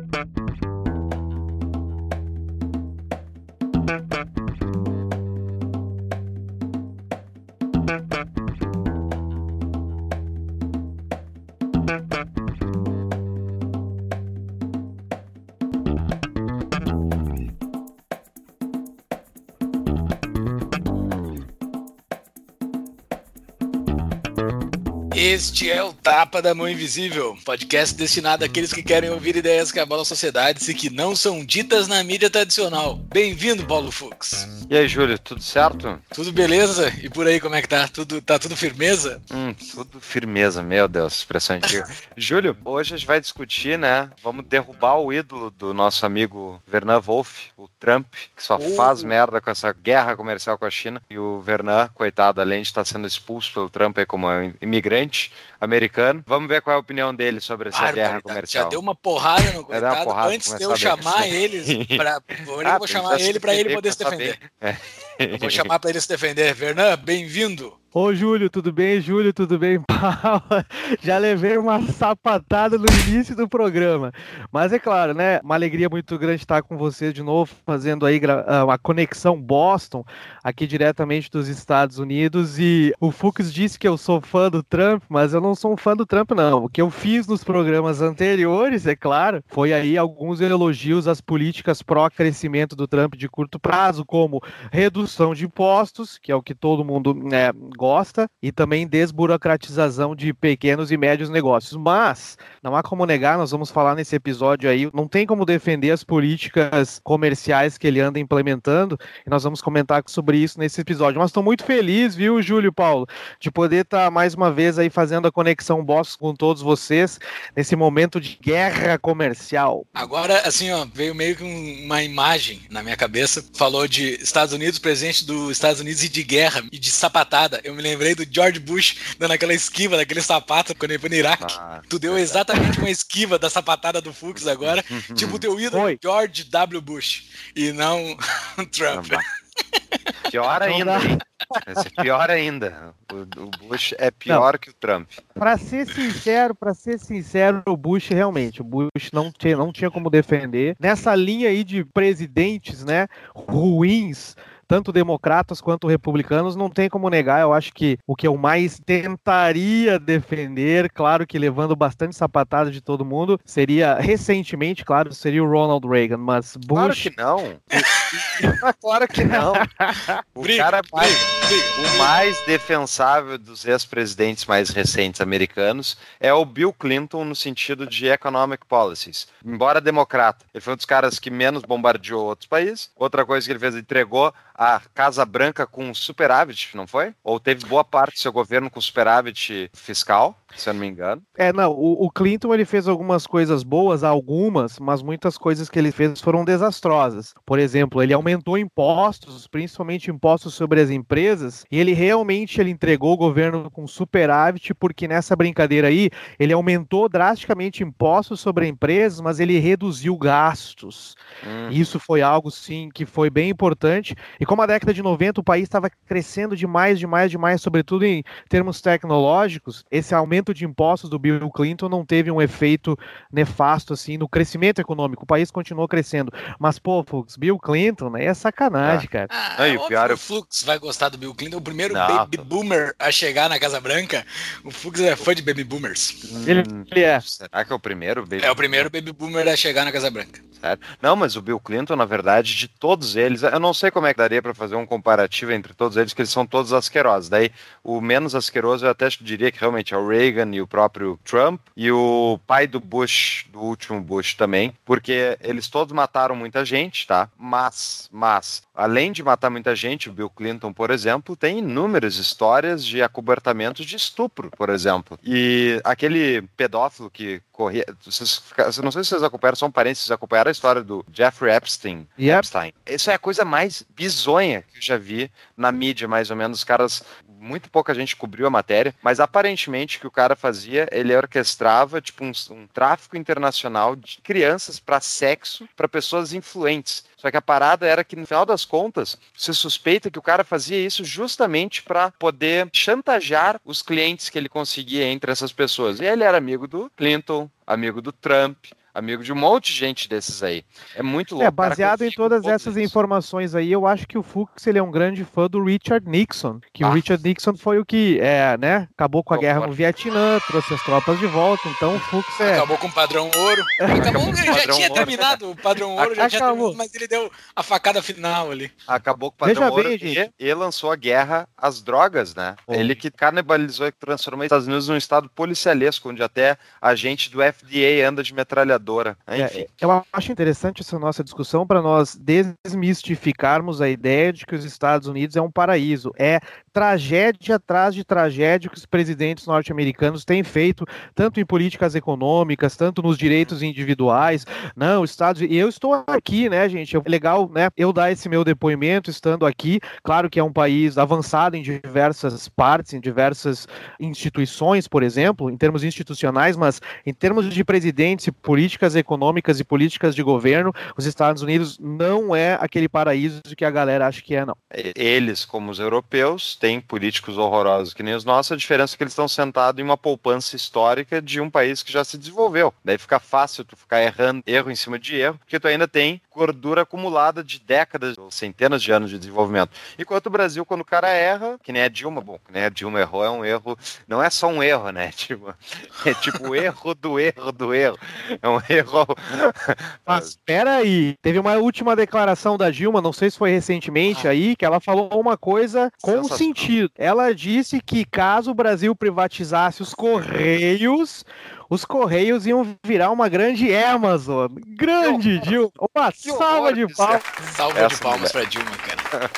Música Este é o Tapa da Mão Invisível, podcast destinado àqueles que querem ouvir ideias que abalam sociedades e que não são ditas na mídia tradicional. Bem-vindo, Paulo Fux. E aí, Júlio, tudo certo? Tudo beleza? E por aí, como é que tá? Tudo, tá tudo firmeza? Hum, tudo firmeza, meu Deus, expressão antiga. Júlio, hoje a gente vai discutir, né? Vamos derrubar o ídolo do nosso amigo Vernan Wolf, o Trump, que só uh. faz merda com essa guerra comercial com a China. E o Vernan, coitado, além de estar sendo expulso pelo Trump aí como imigrante, americano. Vamos ver qual é a opinião dele sobre essa Bárbaro, guerra comercial. Já deu uma porrada no coitado porrada, antes de eu chamar eles para ah, vou chamar ele para ele poder se defender. É. Eu vou chamar para ele se defender. Vernan, bem-vindo. Ô, Júlio, tudo bem? Júlio, tudo bem? Paula, já levei uma sapatada no início do programa. Mas é claro, né? Uma alegria muito grande estar com você de novo, fazendo aí ah, uma conexão Boston, aqui diretamente dos Estados Unidos. E o Fux disse que eu sou fã do Trump, mas eu não sou um fã do Trump, não. O que eu fiz nos programas anteriores, é claro, foi aí alguns elogios às políticas pró-crescimento do Trump de curto prazo, como redução de impostos, que é o que todo mundo né, gosta, e também desburocratização de pequenos e médios negócios. Mas, não há como negar, nós vamos falar nesse episódio aí, não tem como defender as políticas comerciais que ele anda implementando, e nós vamos comentar sobre isso nesse episódio. Mas estou muito feliz, viu, Júlio Paulo, de poder estar tá mais uma vez aí fazendo a conexão Boss com todos vocês nesse momento de guerra comercial. Agora, assim, ó, veio meio que uma imagem na minha cabeça, falou de Estados Unidos, presidente dos Estados Unidos e de guerra e de sapatada. Eu eu me lembrei do George Bush dando aquela esquiva daquele sapato quando ele foi no Iraque. Ah, tu deu exatamente uma esquiva da sapatada do Fux agora. tipo, teu ídolo Oi. George W. Bush e não Trump. Pior ainda, hein? pior ainda. O, o, Bush é pior não. que o Trump. Para ser sincero, para ser sincero, o Bush realmente, o Bush não tinha, não tinha como defender. Nessa linha aí de presidentes, né, ruins, tanto democratas quanto republicanos, não tem como negar. Eu acho que o que eu mais tentaria defender, claro que levando bastante sapatada de todo mundo, seria recentemente, claro, seria o Ronald Reagan, mas Bush. Claro que não. claro que não. O cara mais, o mais defensável dos ex-presidentes mais recentes americanos é o Bill Clinton no sentido de economic policies. Embora democrata, ele foi um dos caras que menos bombardeou outros países. Outra coisa que ele fez, ele entregou a Casa Branca com superávit, não foi? Ou teve boa parte do seu governo com superávit fiscal? se eu não me engano. É, não, o, o, Clinton ele fez algumas coisas boas, algumas, mas muitas coisas que ele fez foram desastrosas. Por exemplo, ele aumentou impostos, principalmente impostos sobre as empresas, e ele realmente ele entregou o governo com superávit, porque nessa brincadeira aí, ele aumentou drasticamente impostos sobre empresas, mas ele reduziu gastos. Hum. Isso foi algo, sim, que foi bem importante. E como a década de 90 o país estava crescendo demais, demais, demais, sobretudo em termos tecnológicos, esse aumento de impostos do Bill Clinton não teve um efeito nefasto assim no crescimento econômico. O país continuou crescendo. Mas, pô, Fux, Bill Clinton, né? É sacanagem, ah. cara. Ah, Aí, o pior é o Fux vai gostar do Bill Clinton. O primeiro não. baby boomer a chegar na Casa Branca. O Fux é fã de baby boomers. Ele, ele é. Será que é o primeiro baby É o primeiro baby boomer a chegar na Casa Branca. Não, mas o Bill Clinton, na verdade, de todos eles, eu não sei como é que daria para fazer um comparativo entre todos eles, que eles são todos asquerosos. Daí, o menos asqueroso eu até diria que realmente é o Reagan e o próprio Trump e o pai do Bush, do último Bush também, porque eles todos mataram muita gente, tá? Mas, mas, além de matar muita gente, o Bill Clinton, por exemplo, tem inúmeras histórias de acobertamentos de estupro, por exemplo. E aquele pedófilo que corria. Vocês, não sei se vocês acompanharam, são parentes, vocês acompanharam a história do Jeffrey Epstein. Yep. Epstein. Isso é a coisa mais bizonha que eu já vi na mídia, mais ou menos. Os caras muito pouca gente cobriu a matéria, mas aparentemente o que o cara fazia, ele orquestrava tipo um, um tráfico internacional de crianças para sexo para pessoas influentes. Só que a parada era que no final das contas, se suspeita que o cara fazia isso justamente para poder chantagear os clientes que ele conseguia entre essas pessoas. E ele era amigo do Clinton, amigo do Trump, amigo de um monte de gente desses aí. É muito louco. É, baseado em todas essas informações aí, eu acho que o Fux ele é um grande fã do Richard Nixon, que ah. o Richard Nixon foi o que, é, né, acabou com a guerra no Vietnã, trouxe as tropas de volta, então o Fux é... Acabou com o padrão ouro. Acabou, ele já tinha ouro. terminado, o padrão ouro já tinha terminado, mas ele deu a facada final ali. Acabou com o padrão Veja ouro bem, e, gente. e lançou a guerra às drogas, né? Ele que canibalizou e transformou os Estados Unidos num estado policialesco, onde até a gente do FDA anda de metralhadora. É, Enfim. É, eu acho interessante essa nossa discussão para nós desmistificarmos a ideia de que os Estados Unidos é um paraíso. É tragédia atrás de tragédia que os presidentes norte-americanos têm feito, tanto em políticas econômicas, tanto nos direitos individuais. Não, Estados e eu estou aqui, né, gente? É legal, né? Eu dar esse meu depoimento estando aqui. Claro que é um país avançado em diversas partes, em diversas instituições, por exemplo, em termos institucionais, mas em termos de presidentes políticas econômicas e políticas de governo, os Estados Unidos não é aquele paraíso que a galera acha que é, não. Eles, como os europeus, têm políticos horrorosos que nem os nossos, a diferença é que eles estão sentados em uma poupança histórica de um país que já se desenvolveu. Daí fica fácil tu ficar errando erro em cima de erro, porque tu ainda tem gordura acumulada de décadas ou centenas de anos de desenvolvimento. Enquanto o Brasil, quando o cara erra, que nem a Dilma, bom, que nem a Dilma errou, é um erro, não é só um erro, né? Tipo, é tipo o erro do erro do erro. É um erro. Mas espera aí, teve uma última declaração da Dilma, não sei se foi recentemente ah. aí, que ela falou uma coisa com sentido. Ela disse que caso o Brasil privatizasse os Correios, os Correios iam virar uma grande Amazon. Grande, Dilma. Uma salva de palmas. Salva de palmas para Dilma, cara.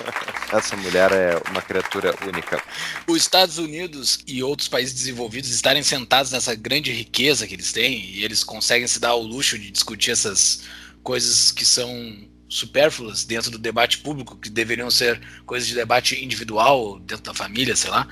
Essa mulher é uma criatura única. Os Estados Unidos e outros países desenvolvidos estarem sentados nessa grande riqueza que eles têm e eles conseguem se dar o luxo de discutir essas coisas que são supérfluas dentro do debate público, que deveriam ser coisas de debate individual, dentro da família, sei lá.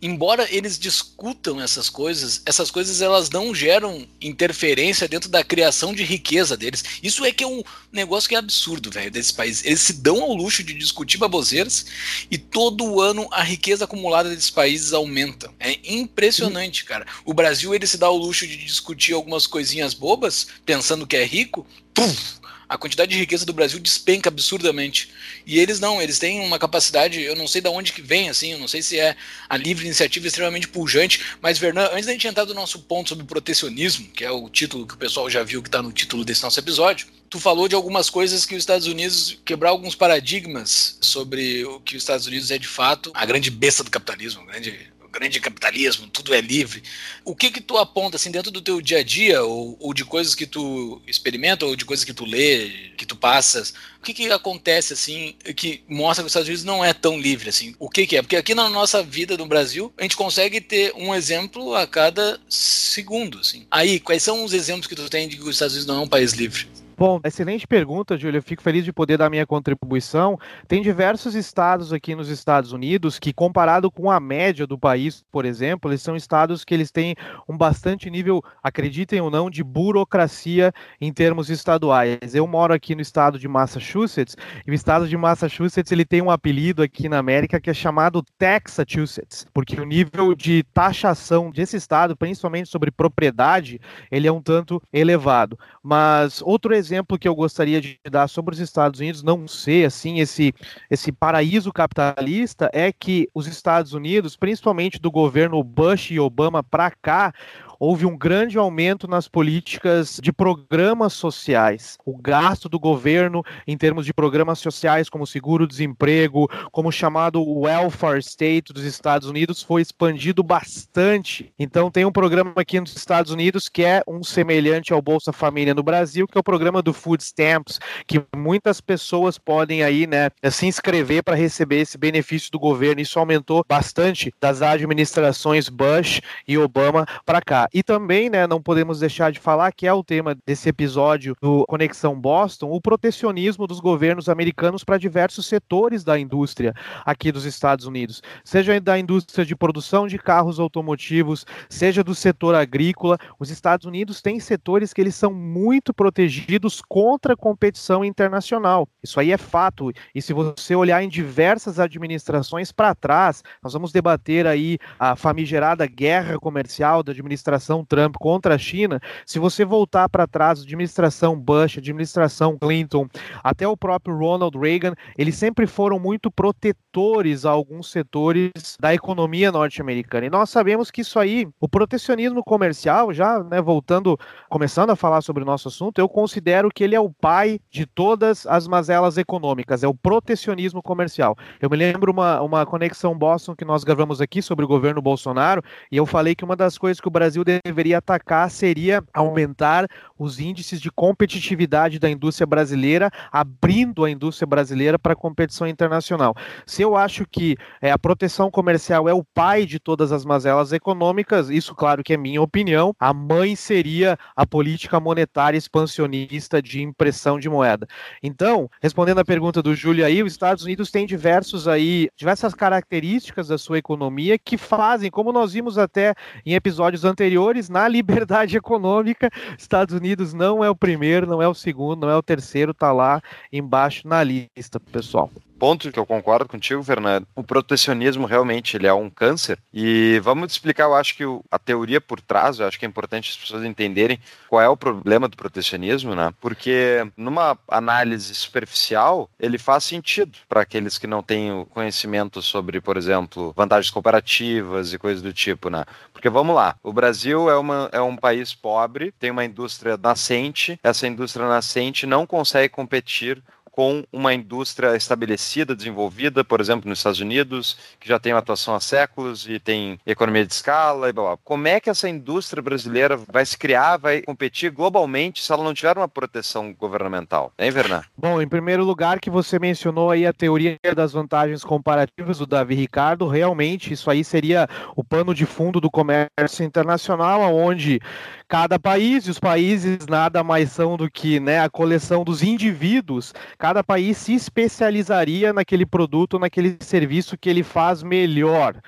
Embora eles discutam essas coisas, essas coisas elas não geram interferência dentro da criação de riqueza deles. Isso é que é um negócio que é absurdo, velho, desse país. Eles se dão ao luxo de discutir baboseiras e todo ano a riqueza acumulada desses países aumenta. É impressionante, cara. O Brasil ele se dá ao luxo de discutir algumas coisinhas bobas, pensando que é rico, puf, a quantidade de riqueza do Brasil despenca absurdamente. E eles não, eles têm uma capacidade, eu não sei de onde que vem, assim, eu não sei se é a livre iniciativa extremamente pujante, mas, Vernan, antes da gente entrar no nosso ponto sobre protecionismo, que é o título que o pessoal já viu que está no título desse nosso episódio, tu falou de algumas coisas que os Estados Unidos quebrar alguns paradigmas sobre o que os Estados Unidos é de fato a grande besta do capitalismo, a grande grande capitalismo, tudo é livre. O que que tu aponta assim dentro do teu dia a dia ou, ou de coisas que tu experimenta ou de coisas que tu lê, que tu passas? O que que acontece assim que mostra que os Estados Unidos não é tão livre assim? O que que é? Porque aqui na nossa vida no Brasil, a gente consegue ter um exemplo a cada segundo, assim. Aí, quais são os exemplos que tu tem de que os Estados Unidos não é um país livre? Bom, excelente pergunta, Júlio. Eu fico feliz de poder dar minha contribuição. Tem diversos estados aqui nos Estados Unidos que, comparado com a média do país, por exemplo, eles são estados que eles têm um bastante nível, acreditem ou não, de burocracia em termos estaduais. Eu moro aqui no estado de Massachusetts e o estado de Massachusetts ele tem um apelido aqui na América que é chamado Texachusetts, porque o nível de taxação desse estado, principalmente sobre propriedade, ele é um tanto elevado. Mas outro exemplo exemplo que eu gostaria de dar sobre os Estados Unidos não ser assim esse esse paraíso capitalista é que os Estados Unidos, principalmente do governo Bush e Obama para cá, houve um grande aumento nas políticas de programas sociais. O gasto do governo em termos de programas sociais, como seguro-desemprego, como chamado welfare state dos Estados Unidos, foi expandido bastante. Então, tem um programa aqui nos Estados Unidos que é um semelhante ao Bolsa Família no Brasil, que é o programa do Food Stamps, que muitas pessoas podem aí, né, se inscrever para receber esse benefício do governo. Isso aumentou bastante das administrações Bush e Obama para cá. E também, né, não podemos deixar de falar que é o tema desse episódio do Conexão Boston, o protecionismo dos governos americanos para diversos setores da indústria aqui dos Estados Unidos, seja da indústria de produção de carros automotivos, seja do setor agrícola. Os Estados Unidos têm setores que eles são muito protegidos contra a competição internacional. Isso aí é fato. E se você olhar em diversas administrações para trás, nós vamos debater aí a famigerada guerra comercial da administração administração Trump contra a China, se você voltar para trás, administração Bush, administração Clinton, até o próprio Ronald Reagan, eles sempre foram muito protetores a alguns setores da economia norte-americana. E nós sabemos que isso aí, o protecionismo comercial, já né, voltando, começando a falar sobre o nosso assunto, eu considero que ele é o pai de todas as mazelas econômicas, é o protecionismo comercial. Eu me lembro uma, uma conexão Boston que nós gravamos aqui sobre o governo Bolsonaro, e eu falei que uma das coisas que o Brasil deveria atacar seria aumentar os índices de competitividade da indústria brasileira, abrindo a indústria brasileira para a competição internacional. Se eu acho que é, a proteção comercial é o pai de todas as mazelas econômicas, isso, claro, que é minha opinião, a mãe seria a política monetária expansionista de impressão de moeda. Então, respondendo à pergunta do Júlio aí, os Estados Unidos têm diversos aí, diversas características da sua economia que fazem, como nós vimos até em episódios anteriores, na liberdade econômica, Estados Unidos não é o primeiro, não é o segundo, não é o terceiro, tá lá embaixo na lista, pessoal ponto que eu concordo contigo, Fernando. O protecionismo realmente ele é um câncer. E vamos explicar, eu acho que a teoria por trás, eu acho que é importante as pessoas entenderem qual é o problema do protecionismo, né? Porque numa análise superficial, ele faz sentido para aqueles que não têm conhecimento sobre, por exemplo, vantagens comparativas e coisas do tipo, né? Porque vamos lá, o Brasil é, uma, é um país pobre, tem uma indústria nascente, essa indústria nascente não consegue competir com uma indústria estabelecida, desenvolvida, por exemplo, nos Estados Unidos, que já tem uma atuação há séculos e tem economia de escala e blá, blá. Como é que essa indústria brasileira vai se criar, vai competir globalmente se ela não tiver uma proteção governamental? Hein, Vernan? Bom, em primeiro lugar, que você mencionou aí a teoria das vantagens comparativas do Davi Ricardo, realmente isso aí seria o pano de fundo do comércio internacional, onde cada país, e os países nada mais são do que né, a coleção dos indivíduos, cada país se especializaria naquele produto, naquele serviço que ele faz melhor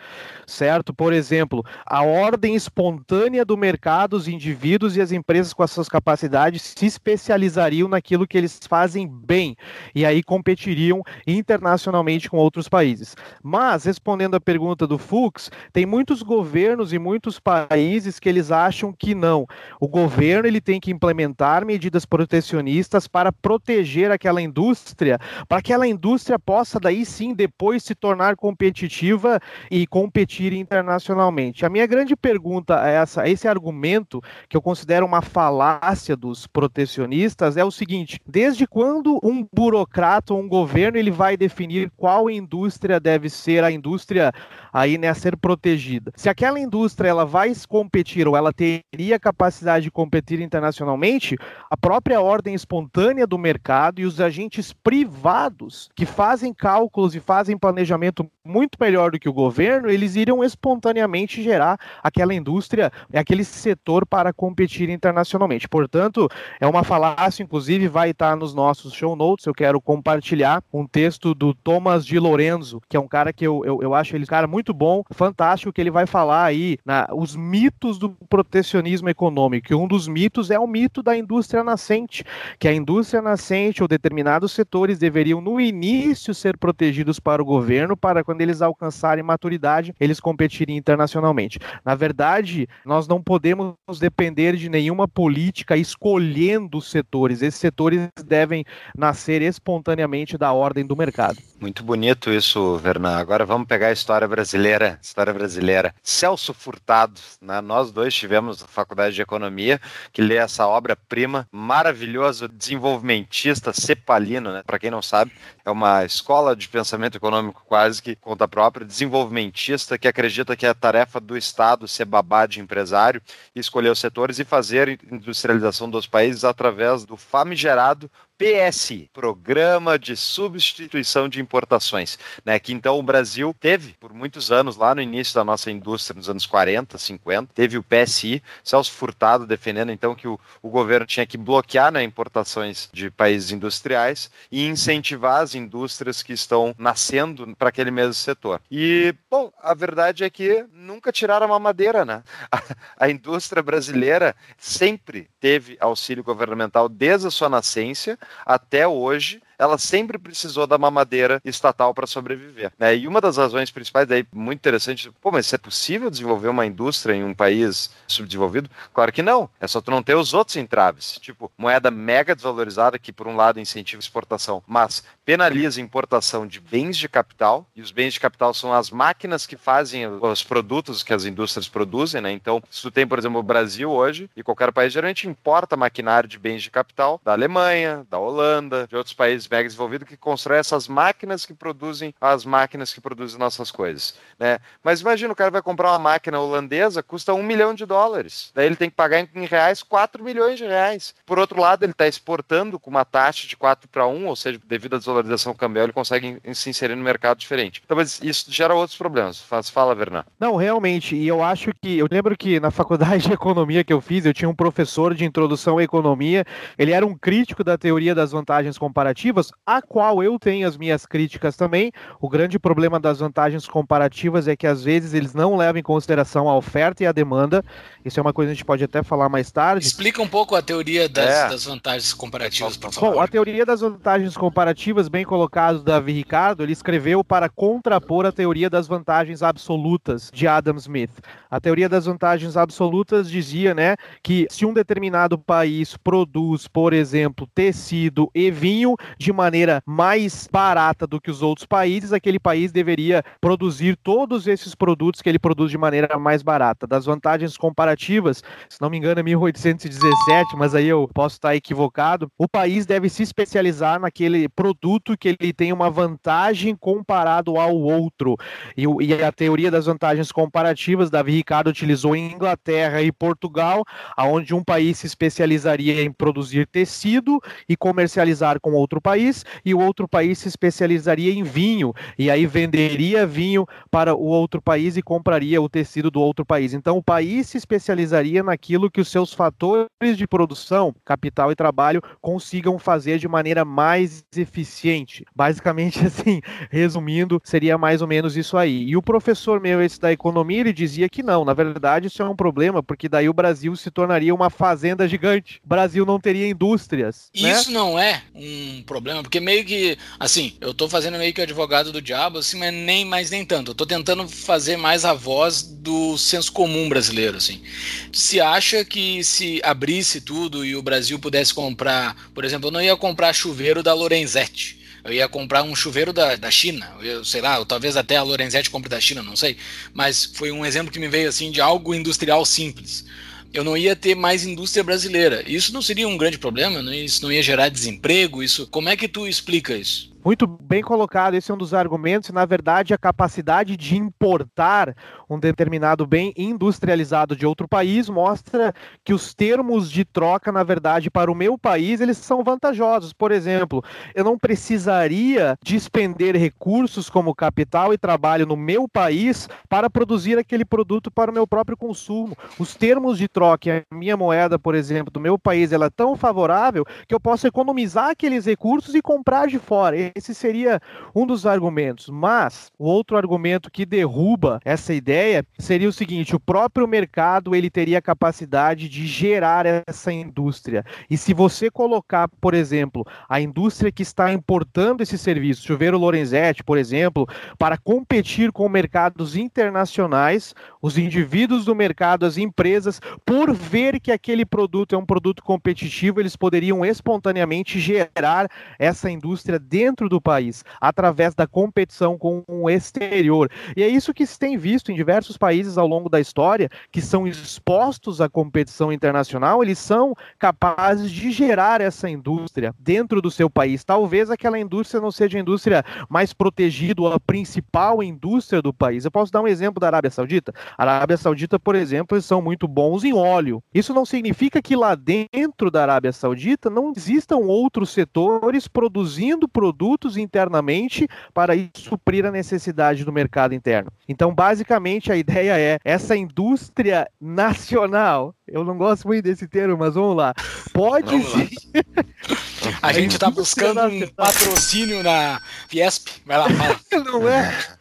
certo? Por exemplo, a ordem espontânea do mercado, os indivíduos e as empresas com as suas capacidades se especializariam naquilo que eles fazem bem e aí competiriam internacionalmente com outros países. Mas, respondendo à pergunta do Fux, tem muitos governos e muitos países que eles acham que não. O governo ele tem que implementar medidas protecionistas para proteger aquela indústria, para que aquela indústria possa daí sim depois se tornar competitiva e competir internacionalmente. A minha grande pergunta é essa, esse argumento que eu considero uma falácia dos protecionistas é o seguinte: desde quando um burocrata ou um governo ele vai definir qual indústria deve ser a indústria aí né, a ser protegida? Se aquela indústria ela vai competir ou ela teria capacidade de competir internacionalmente, a própria ordem espontânea do mercado e os agentes privados que fazem cálculos e fazem planejamento muito melhor do que o governo, eles iriam espontaneamente gerar aquela indústria, aquele setor para competir internacionalmente. Portanto, é uma falácia, inclusive vai estar nos nossos show notes. Eu quero compartilhar um texto do Thomas de Lorenzo, que é um cara que eu, eu, eu acho ele um cara muito bom, fantástico, que ele vai falar aí na, os mitos do protecionismo econômico. E um dos mitos é o mito da indústria nascente, que a indústria nascente ou determinados setores deveriam no início ser protegidos para o governo, para quando eles alcançarem maturidade, eles competirem internacionalmente. Na verdade, nós não podemos depender de nenhuma política escolhendo os setores. Esses setores devem nascer espontaneamente da ordem do mercado. Muito bonito isso, Vernan. Agora vamos pegar a história brasileira. História brasileira. Celso Furtado, né? nós dois tivemos a faculdade de economia que lê essa obra-prima maravilhoso, desenvolvimentista, cepalino, né? Para quem não sabe, é uma escola de pensamento econômico quase que conta própria, desenvolvimentista que acredita que é a tarefa do Estado ser babá de empresário, escolher os setores e fazer industrialização dos países através do famigerado PSI, Programa de Substituição de Importações, né, que então o Brasil teve por muitos anos, lá no início da nossa indústria, nos anos 40, 50, teve o PSI, Celso Furtado defendendo então que o, o governo tinha que bloquear né, importações de países industriais e incentivar as indústrias que estão nascendo para aquele mesmo setor. E, bom, a verdade é que nunca tiraram uma madeira, né? A, a indústria brasileira sempre teve auxílio governamental desde a sua nascência, até hoje ela sempre precisou da mamadeira estatal para sobreviver. Né? E uma das razões principais, daí, muito interessante, pô, mas é possível desenvolver uma indústria em um país subdesenvolvido? Claro que não. É só tu não ter os outros entraves. Tipo, moeda mega desvalorizada, que por um lado incentiva exportação, mas penaliza a importação de bens de capital, e os bens de capital são as máquinas que fazem os produtos que as indústrias produzem, né? Então, se tu tem, por exemplo, o Brasil hoje, e qualquer país geralmente importa maquinário de bens de capital da Alemanha, da Holanda, de outros países mega desenvolvidos que constroem essas máquinas que produzem as máquinas que produzem nossas coisas, né? Mas imagina, o cara vai comprar uma máquina holandesa, custa um milhão de dólares. Daí ele tem que pagar em reais 4 milhões de reais. Por outro lado, ele está exportando com uma taxa de 4 para 1, ou seja, devido à desvalorização cambial, ele consegue se inserir no mercado diferente. Então, mas isso gera outros problemas. Fala, Vernan. Não, realmente, e eu acho que, eu lembro que na faculdade de economia que eu fiz, eu tinha um professor de introdução à economia, ele era um crítico da teoria das vantagens comparativas, a qual eu tenho as minhas críticas também. O grande problema das vantagens comparativas é que às vezes eles não levam em consideração a oferta e a demanda. Isso é uma coisa que a gente pode até falar mais tarde. Explica um pouco a teoria das, é. das vantagens comparativas, por favor. Bom, a teoria das vantagens comparativas, bem colocado, Davi Ricardo, ele escreveu para contrapor a teoria das vantagens absolutas de Adam Smith. A teoria das vantagens absolutas dizia, né, que se um determinado país produz, por exemplo, tecido e vinho de maneira mais barata do que os outros países, aquele país deveria produzir todos esses produtos que ele produz de maneira mais barata. Das vantagens comparativas, se não me engano, é 1817, mas aí eu posso estar equivocado. O país deve se especializar naquele produto que ele tem uma vantagem comparado ao outro. E, e a teoria das vantagens comparativas, Davi Ricardo utilizou em Inglaterra e Portugal, aonde um país se especializaria em produzir tecido e comercializar com outro país, e o outro país se especializaria em vinho, e aí venderia vinho para o outro país e compraria o tecido do outro país. Então o país se especializaria naquilo que os seus fatores de produção, capital e trabalho consigam fazer de maneira mais eficiente. Basicamente assim, resumindo, seria mais ou menos isso aí. E o professor meu esse da economia, ele dizia que não, na verdade isso é um problema, porque daí o Brasil se tornaria uma fazenda gigante. O Brasil não teria indústrias. Né? Isso não é um problema, porque meio que, assim, eu tô fazendo meio que advogado do diabo, assim, mas nem mais nem tanto. Eu tô tentando fazer mais a voz do senso comum brasileiro, assim. Se acha que se abrisse tudo e o Brasil pudesse comprar, por exemplo, eu não ia comprar chuveiro da Lorenzetti eu ia comprar um chuveiro da, da China, eu, sei lá, ou talvez até a Lorenzetti compre da China, não sei. Mas foi um exemplo que me veio assim de algo industrial simples. Eu não ia ter mais indústria brasileira. Isso não seria um grande problema? Isso não ia gerar desemprego? Isso, como é que tu explica isso? Muito bem colocado, esse é um dos argumentos. Na verdade, a capacidade de importar um determinado bem industrializado de outro país mostra que os termos de troca, na verdade, para o meu país, eles são vantajosos. Por exemplo, eu não precisaria despender recursos como capital e trabalho no meu país para produzir aquele produto para o meu próprio consumo. Os termos de troca, a minha moeda, por exemplo, do meu país, ela é tão favorável que eu posso economizar aqueles recursos e comprar de fora esse seria um dos argumentos. Mas o outro argumento que derruba essa ideia seria o seguinte: o próprio mercado ele teria capacidade de gerar essa indústria. E se você colocar, por exemplo, a indústria que está importando esse serviço, chuveiro Lorenzetti, por exemplo, para competir com mercados internacionais, os indivíduos do mercado, as empresas, por ver que aquele produto é um produto competitivo, eles poderiam espontaneamente gerar essa indústria dentro dentro do país, através da competição com o exterior. E é isso que se tem visto em diversos países ao longo da história, que são expostos à competição internacional, eles são capazes de gerar essa indústria dentro do seu país. Talvez aquela indústria não seja a indústria mais protegida ou a principal indústria do país. Eu posso dar um exemplo da Arábia Saudita. A Arábia Saudita, por exemplo, eles são muito bons em óleo. Isso não significa que lá dentro da Arábia Saudita não existam outros setores produzindo produtos produtos internamente para suprir a necessidade do mercado interno. Então, basicamente, a ideia é essa indústria nacional. Eu não gosto muito desse termo, mas vamos lá. Pode vamos sim. Lá. A gente está buscando um patrocínio na Fiesp. Vai lá, fala. Não é?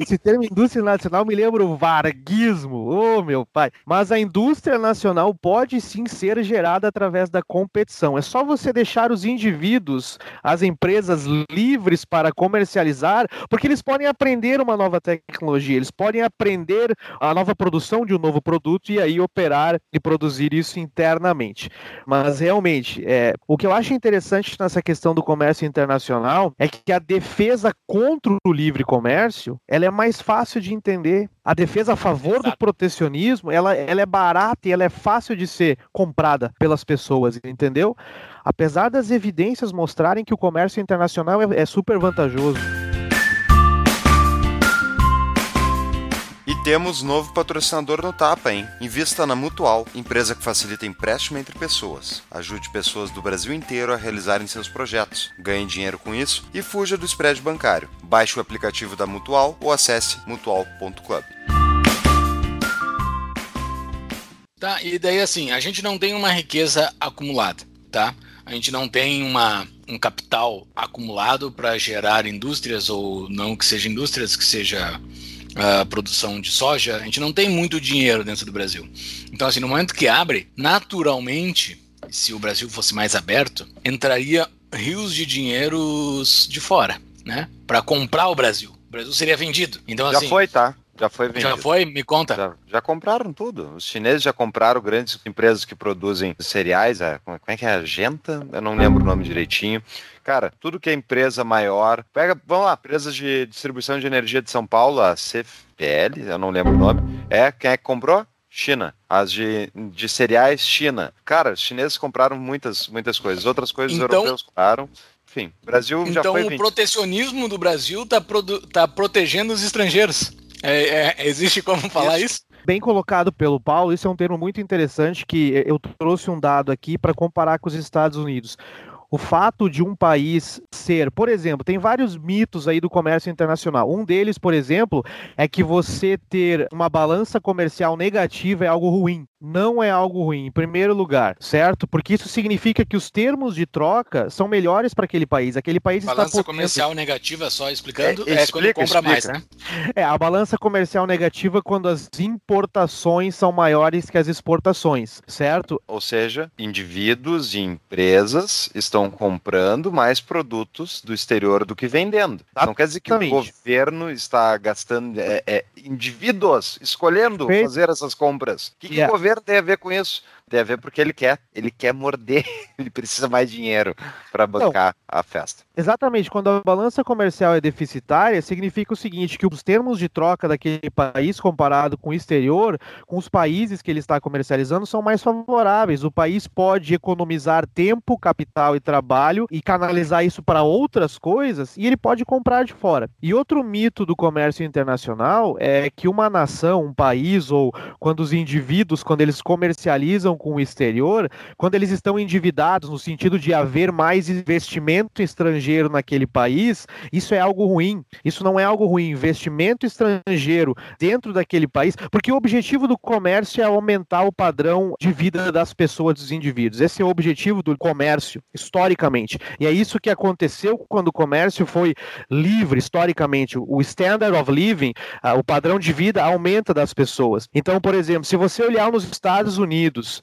Esse termo indústria nacional me lembra o varguismo, ô oh, meu pai. Mas a indústria nacional pode sim ser gerada através da competição. É só você deixar os indivíduos, as empresas livres para comercializar, porque eles podem aprender uma nova tecnologia, eles podem aprender a nova produção de um novo produto e aí operar e produzir isso internamente. Mas realmente, é, o que eu acho interessante nessa questão do comércio internacional é que a defesa contra o livre comércio ela é mais fácil de entender. A defesa a favor Exato. do protecionismo ela, ela é barata e ela é fácil de ser comprada pelas pessoas, entendeu? Apesar das evidências mostrarem que o comércio internacional é, é super vantajoso. Temos novo patrocinador no Tapa, hein? Invista na Mutual, empresa que facilita empréstimo entre pessoas. Ajude pessoas do Brasil inteiro a realizarem seus projetos. Ganhe dinheiro com isso e fuja do spread bancário. Baixe o aplicativo da Mutual ou acesse mutual.club. Tá, e daí assim, a gente não tem uma riqueza acumulada, tá? A gente não tem uma, um capital acumulado para gerar indústrias ou não que seja indústrias, que seja a produção de soja, a gente não tem muito dinheiro dentro do Brasil. Então, assim, no momento que abre, naturalmente, se o Brasil fosse mais aberto, entraria rios de dinheiros de fora, né? Para comprar o Brasil. O Brasil seria vendido. Então, já assim, foi, tá? Já foi vendido. Já foi? Me conta. Já, já, compraram tudo. Os chineses já compraram grandes empresas que produzem cereais. A, como é que é? A Genta? Eu não lembro o nome direitinho. Cara, tudo que é empresa maior. Pega, vamos lá, empresas de distribuição de energia de São Paulo, a CFL, eu não lembro o nome. É, quem é que comprou? China. As de, de cereais, China. Cara, os chineses compraram muitas, muitas coisas. Outras coisas então, os europeus compraram. Enfim, Brasil então, já foi. Então o protecionismo do Brasil está tá protegendo os estrangeiros. É, é, existe como falar isso? isso? Bem colocado pelo Paulo, isso é um termo muito interessante que eu trouxe um dado aqui para comparar com os Estados Unidos o fato de um país ser, por exemplo, tem vários mitos aí do comércio internacional. Um deles, por exemplo, é que você ter uma balança comercial negativa é algo ruim. Não é algo ruim, em primeiro lugar, certo? Porque isso significa que os termos de troca são melhores para aquele país. Aquele país balança está comercial negativa, só explicando, é, é explica, quando compra explica. mais, né? É, a balança comercial negativa quando as importações são maiores que as exportações, certo? Ou seja, indivíduos e empresas estão comprando mais produtos do exterior do que vendendo. Exatamente. Não quer dizer que o governo está gastando, é, é indivíduos escolhendo Feito. fazer essas compras. O que, que yeah. o governo tem a ver com isso? Tem a ver porque ele quer, ele quer morder, ele precisa mais dinheiro para bancar a festa. Exatamente, quando a balança comercial é deficitária, significa o seguinte, que os termos de troca daquele país comparado com o exterior, com os países que ele está comercializando, são mais favoráveis. O país pode economizar tempo, capital e trabalho e canalizar isso para outras coisas, e ele pode comprar de fora. E outro mito do comércio internacional é que uma nação, um país, ou quando os indivíduos, quando eles comercializam com o exterior, quando eles estão endividados no sentido de haver mais investimento estrangeiro naquele país, isso é algo ruim. Isso não é algo ruim. Investimento estrangeiro dentro daquele país, porque o objetivo do comércio é aumentar o padrão de vida das pessoas, dos indivíduos. Esse é o objetivo do comércio, historicamente. E é isso que aconteceu quando o comércio foi livre, historicamente. O standard of living, ah, o padrão de vida aumenta das pessoas. Então, por exemplo, se você olhar nos Estados Unidos,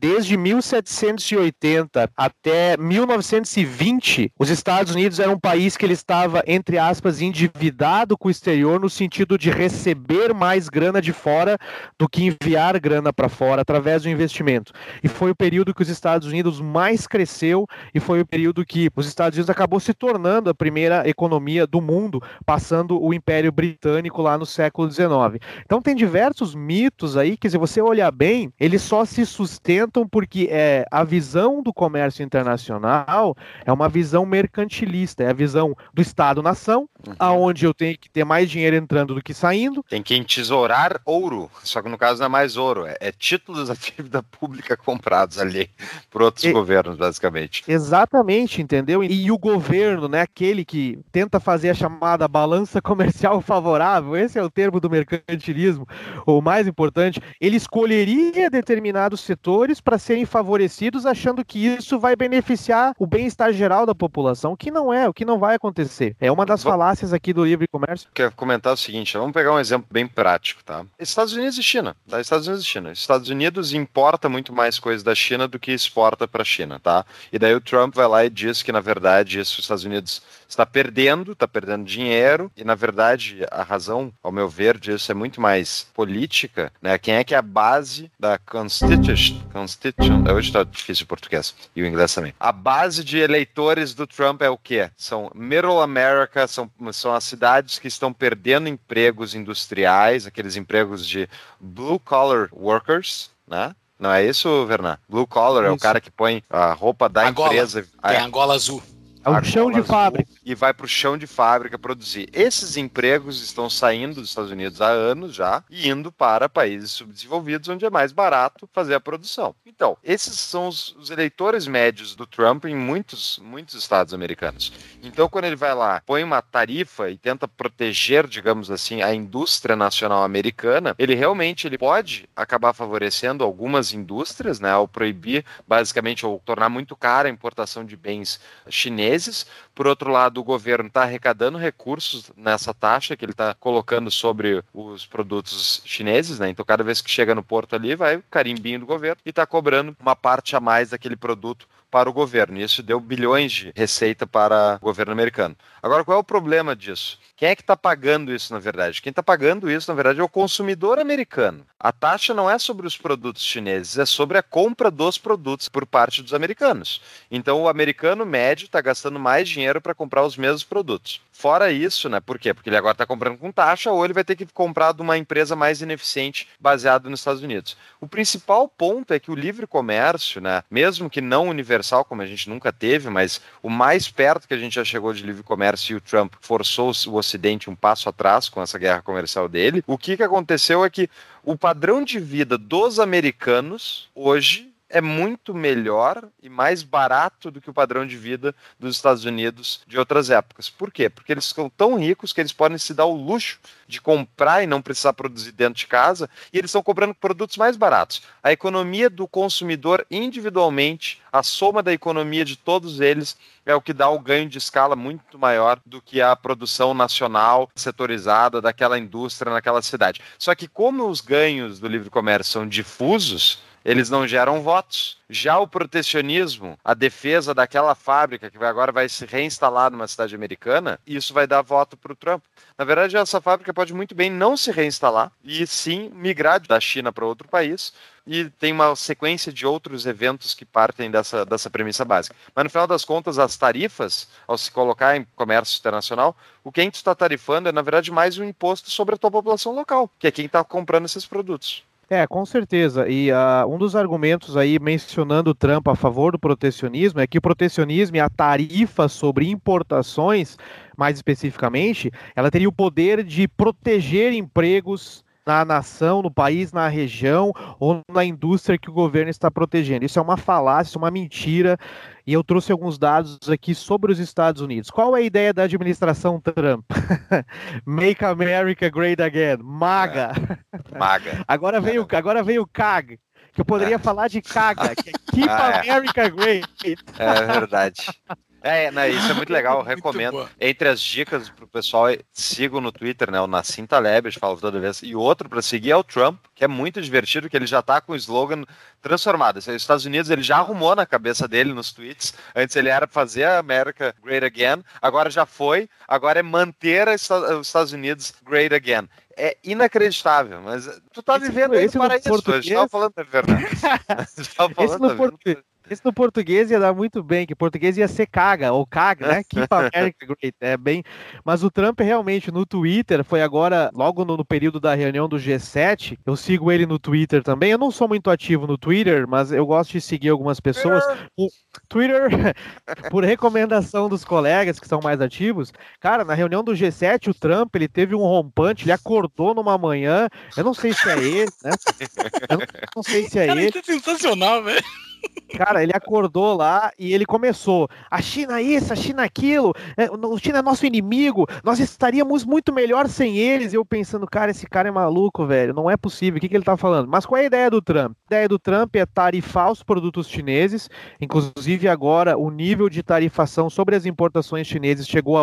desde 1780 até 1920, os Estados Unidos era um país que ele estava, entre aspas, endividado com o exterior no sentido de receber mais grana de fora do que enviar grana para fora através do investimento. E foi o período que os Estados Unidos mais cresceu e foi o período que os Estados Unidos acabou se tornando a primeira economia do mundo, passando o Império Britânico lá no século XIX. Então tem diversos mitos aí que se você olhar bem, eles só se porque é, a visão do comércio internacional é uma visão mercantilista, é a visão do Estado-nação, uhum. aonde eu tenho que ter mais dinheiro entrando do que saindo. Tem que entesourar ouro, só que no caso não é mais ouro, é, é títulos da dívida pública comprados ali por outros e, governos, basicamente. Exatamente, entendeu? E, e o governo, né, aquele que tenta fazer a chamada balança comercial favorável, esse é o termo do mercantilismo, o mais importante, ele escolheria determinados setores para serem favorecidos, achando que isso vai beneficiar o bem-estar geral da população, o que não é, o que não vai acontecer. É uma das falácias falácias aqui do livre comércio. Quero comentar o seguinte, vamos pegar um exemplo bem prático, tá? Estados Unidos e China, tá? Estados Unidos e China. Estados Unidos importa muito mais coisas da China do que exporta para a China, tá? E daí o Trump vai lá e diz que na verdade isso os Estados Unidos está perdendo, está perdendo dinheiro, e na verdade a razão, ao meu ver, disso é muito mais política, né? Quem é que é a base da Constitution, Constitution hoje está difícil o português, e o inglês também. A base de eleitores do Trump é o quê? São Middle America, são, são as cidades que estão perdendo empregos industriais, aqueles empregos de blue collar workers, né? Não é isso, Vernan? Blue collar isso. é o cara que põe a roupa da Angola. empresa. Tem a Angola azul. É o chão de fábrica. E vai para o chão de fábrica produzir. Esses empregos estão saindo dos Estados Unidos há anos já e indo para países subdesenvolvidos, onde é mais barato fazer a produção. Então, esses são os, os eleitores médios do Trump em muitos, muitos estados americanos. Então, quando ele vai lá, põe uma tarifa e tenta proteger, digamos assim, a indústria nacional americana, ele realmente ele pode acabar favorecendo algumas indústrias, né, ao proibir, basicamente, ou tornar muito cara a importação de bens chineses chineses. Por outro lado, o governo está arrecadando recursos nessa taxa que ele está colocando sobre os produtos chineses, né? Então, cada vez que chega no porto ali, vai o carimbinho do governo e está cobrando uma parte a mais daquele produto para o governo. E isso deu bilhões de receita para o governo americano. Agora, qual é o problema disso? Quem é que está pagando isso, na verdade? Quem está pagando isso, na verdade, é o consumidor americano. A taxa não é sobre os produtos chineses, é sobre a compra dos produtos por parte dos americanos. Então, o americano médio está gastando mais dinheiro para comprar os mesmos produtos. Fora isso, né? Por quê? Porque ele agora está comprando com taxa ou ele vai ter que comprar de uma empresa mais ineficiente baseada nos Estados Unidos. O principal ponto é que o livre comércio, né? Mesmo que não universal, como a gente nunca teve, mas o mais perto que a gente já chegou de livre comércio e o Trump forçou o Ocidente um passo atrás com essa guerra comercial dele, o que, que aconteceu é que o padrão de vida dos americanos hoje é muito melhor e mais barato do que o padrão de vida dos Estados Unidos de outras épocas. Por quê? Porque eles são tão ricos que eles podem se dar o luxo de comprar e não precisar produzir dentro de casa, e eles estão cobrando produtos mais baratos. A economia do consumidor individualmente, a soma da economia de todos eles, é o que dá o ganho de escala muito maior do que a produção nacional setorizada daquela indústria naquela cidade. Só que como os ganhos do livre comércio são difusos, eles não geram votos. Já o protecionismo, a defesa daquela fábrica que agora vai se reinstalar numa cidade americana, isso vai dar voto para o Trump. Na verdade, essa fábrica pode muito bem não se reinstalar e sim migrar da China para outro país. E tem uma sequência de outros eventos que partem dessa, dessa premissa básica. Mas no final das contas, as tarifas, ao se colocar em comércio internacional, o que a gente está tarifando é, na verdade, mais um imposto sobre a tua população local, que é quem está comprando esses produtos. É, com certeza. E uh, um dos argumentos aí mencionando o Trump a favor do protecionismo é que o protecionismo e a tarifa sobre importações, mais especificamente, ela teria o poder de proteger empregos na nação, no país, na região ou na indústria que o governo está protegendo. Isso é uma falácia, uma mentira. E eu trouxe alguns dados aqui sobre os Estados Unidos. Qual é a ideia da administração Trump? Make America Great Again. MAGA. É. MAGA. agora veio, agora veio CAG que eu poderia é. falar de caga, que é Keep ah, é. America Great. É verdade. É, né, isso é muito legal, eu recomendo. Entre as dicas pro pessoal, sigam no Twitter, né? O Nassim Taleb, eu falo toda vez. E outro para seguir é o Trump, que é muito divertido, que ele já tá com o slogan transformado. Os Estados Unidos ele já arrumou na cabeça dele nos tweets. Antes ele era fazer a América great again, agora já foi, agora é manter os Estados Unidos great again é inacreditável, mas tu tá vivendo esse, esse para isso, português... eu estava falando da verdade. esse no, portu... Esse no português ia dar muito bem, que português ia ser caga, ou caga, né? Keep America Great. É bem. Mas o Trump realmente no Twitter foi agora, logo no, no, período da reunião do G7. Eu sigo ele no Twitter também. Eu não sou muito ativo no Twitter, mas eu gosto de seguir algumas pessoas. O Twitter, por recomendação dos colegas que são mais ativos. Cara, na reunião do G7, o Trump ele teve um rompante, ele acordou numa manhã. Eu não sei se é ele, né? Eu não, não sei se é Cara, ele. Isso é sensacional, velho. Cara, ele acordou lá e ele começou. A China isso, a China aquilo, é, o China é nosso inimigo, nós estaríamos muito melhor sem eles. Eu pensando, cara, esse cara é maluco, velho, não é possível, o que, que ele tá falando? Mas qual é a ideia do Trump? A ideia do Trump é tarifar os produtos chineses, inclusive agora o nível de tarifação sobre as importações chinesas chegou a.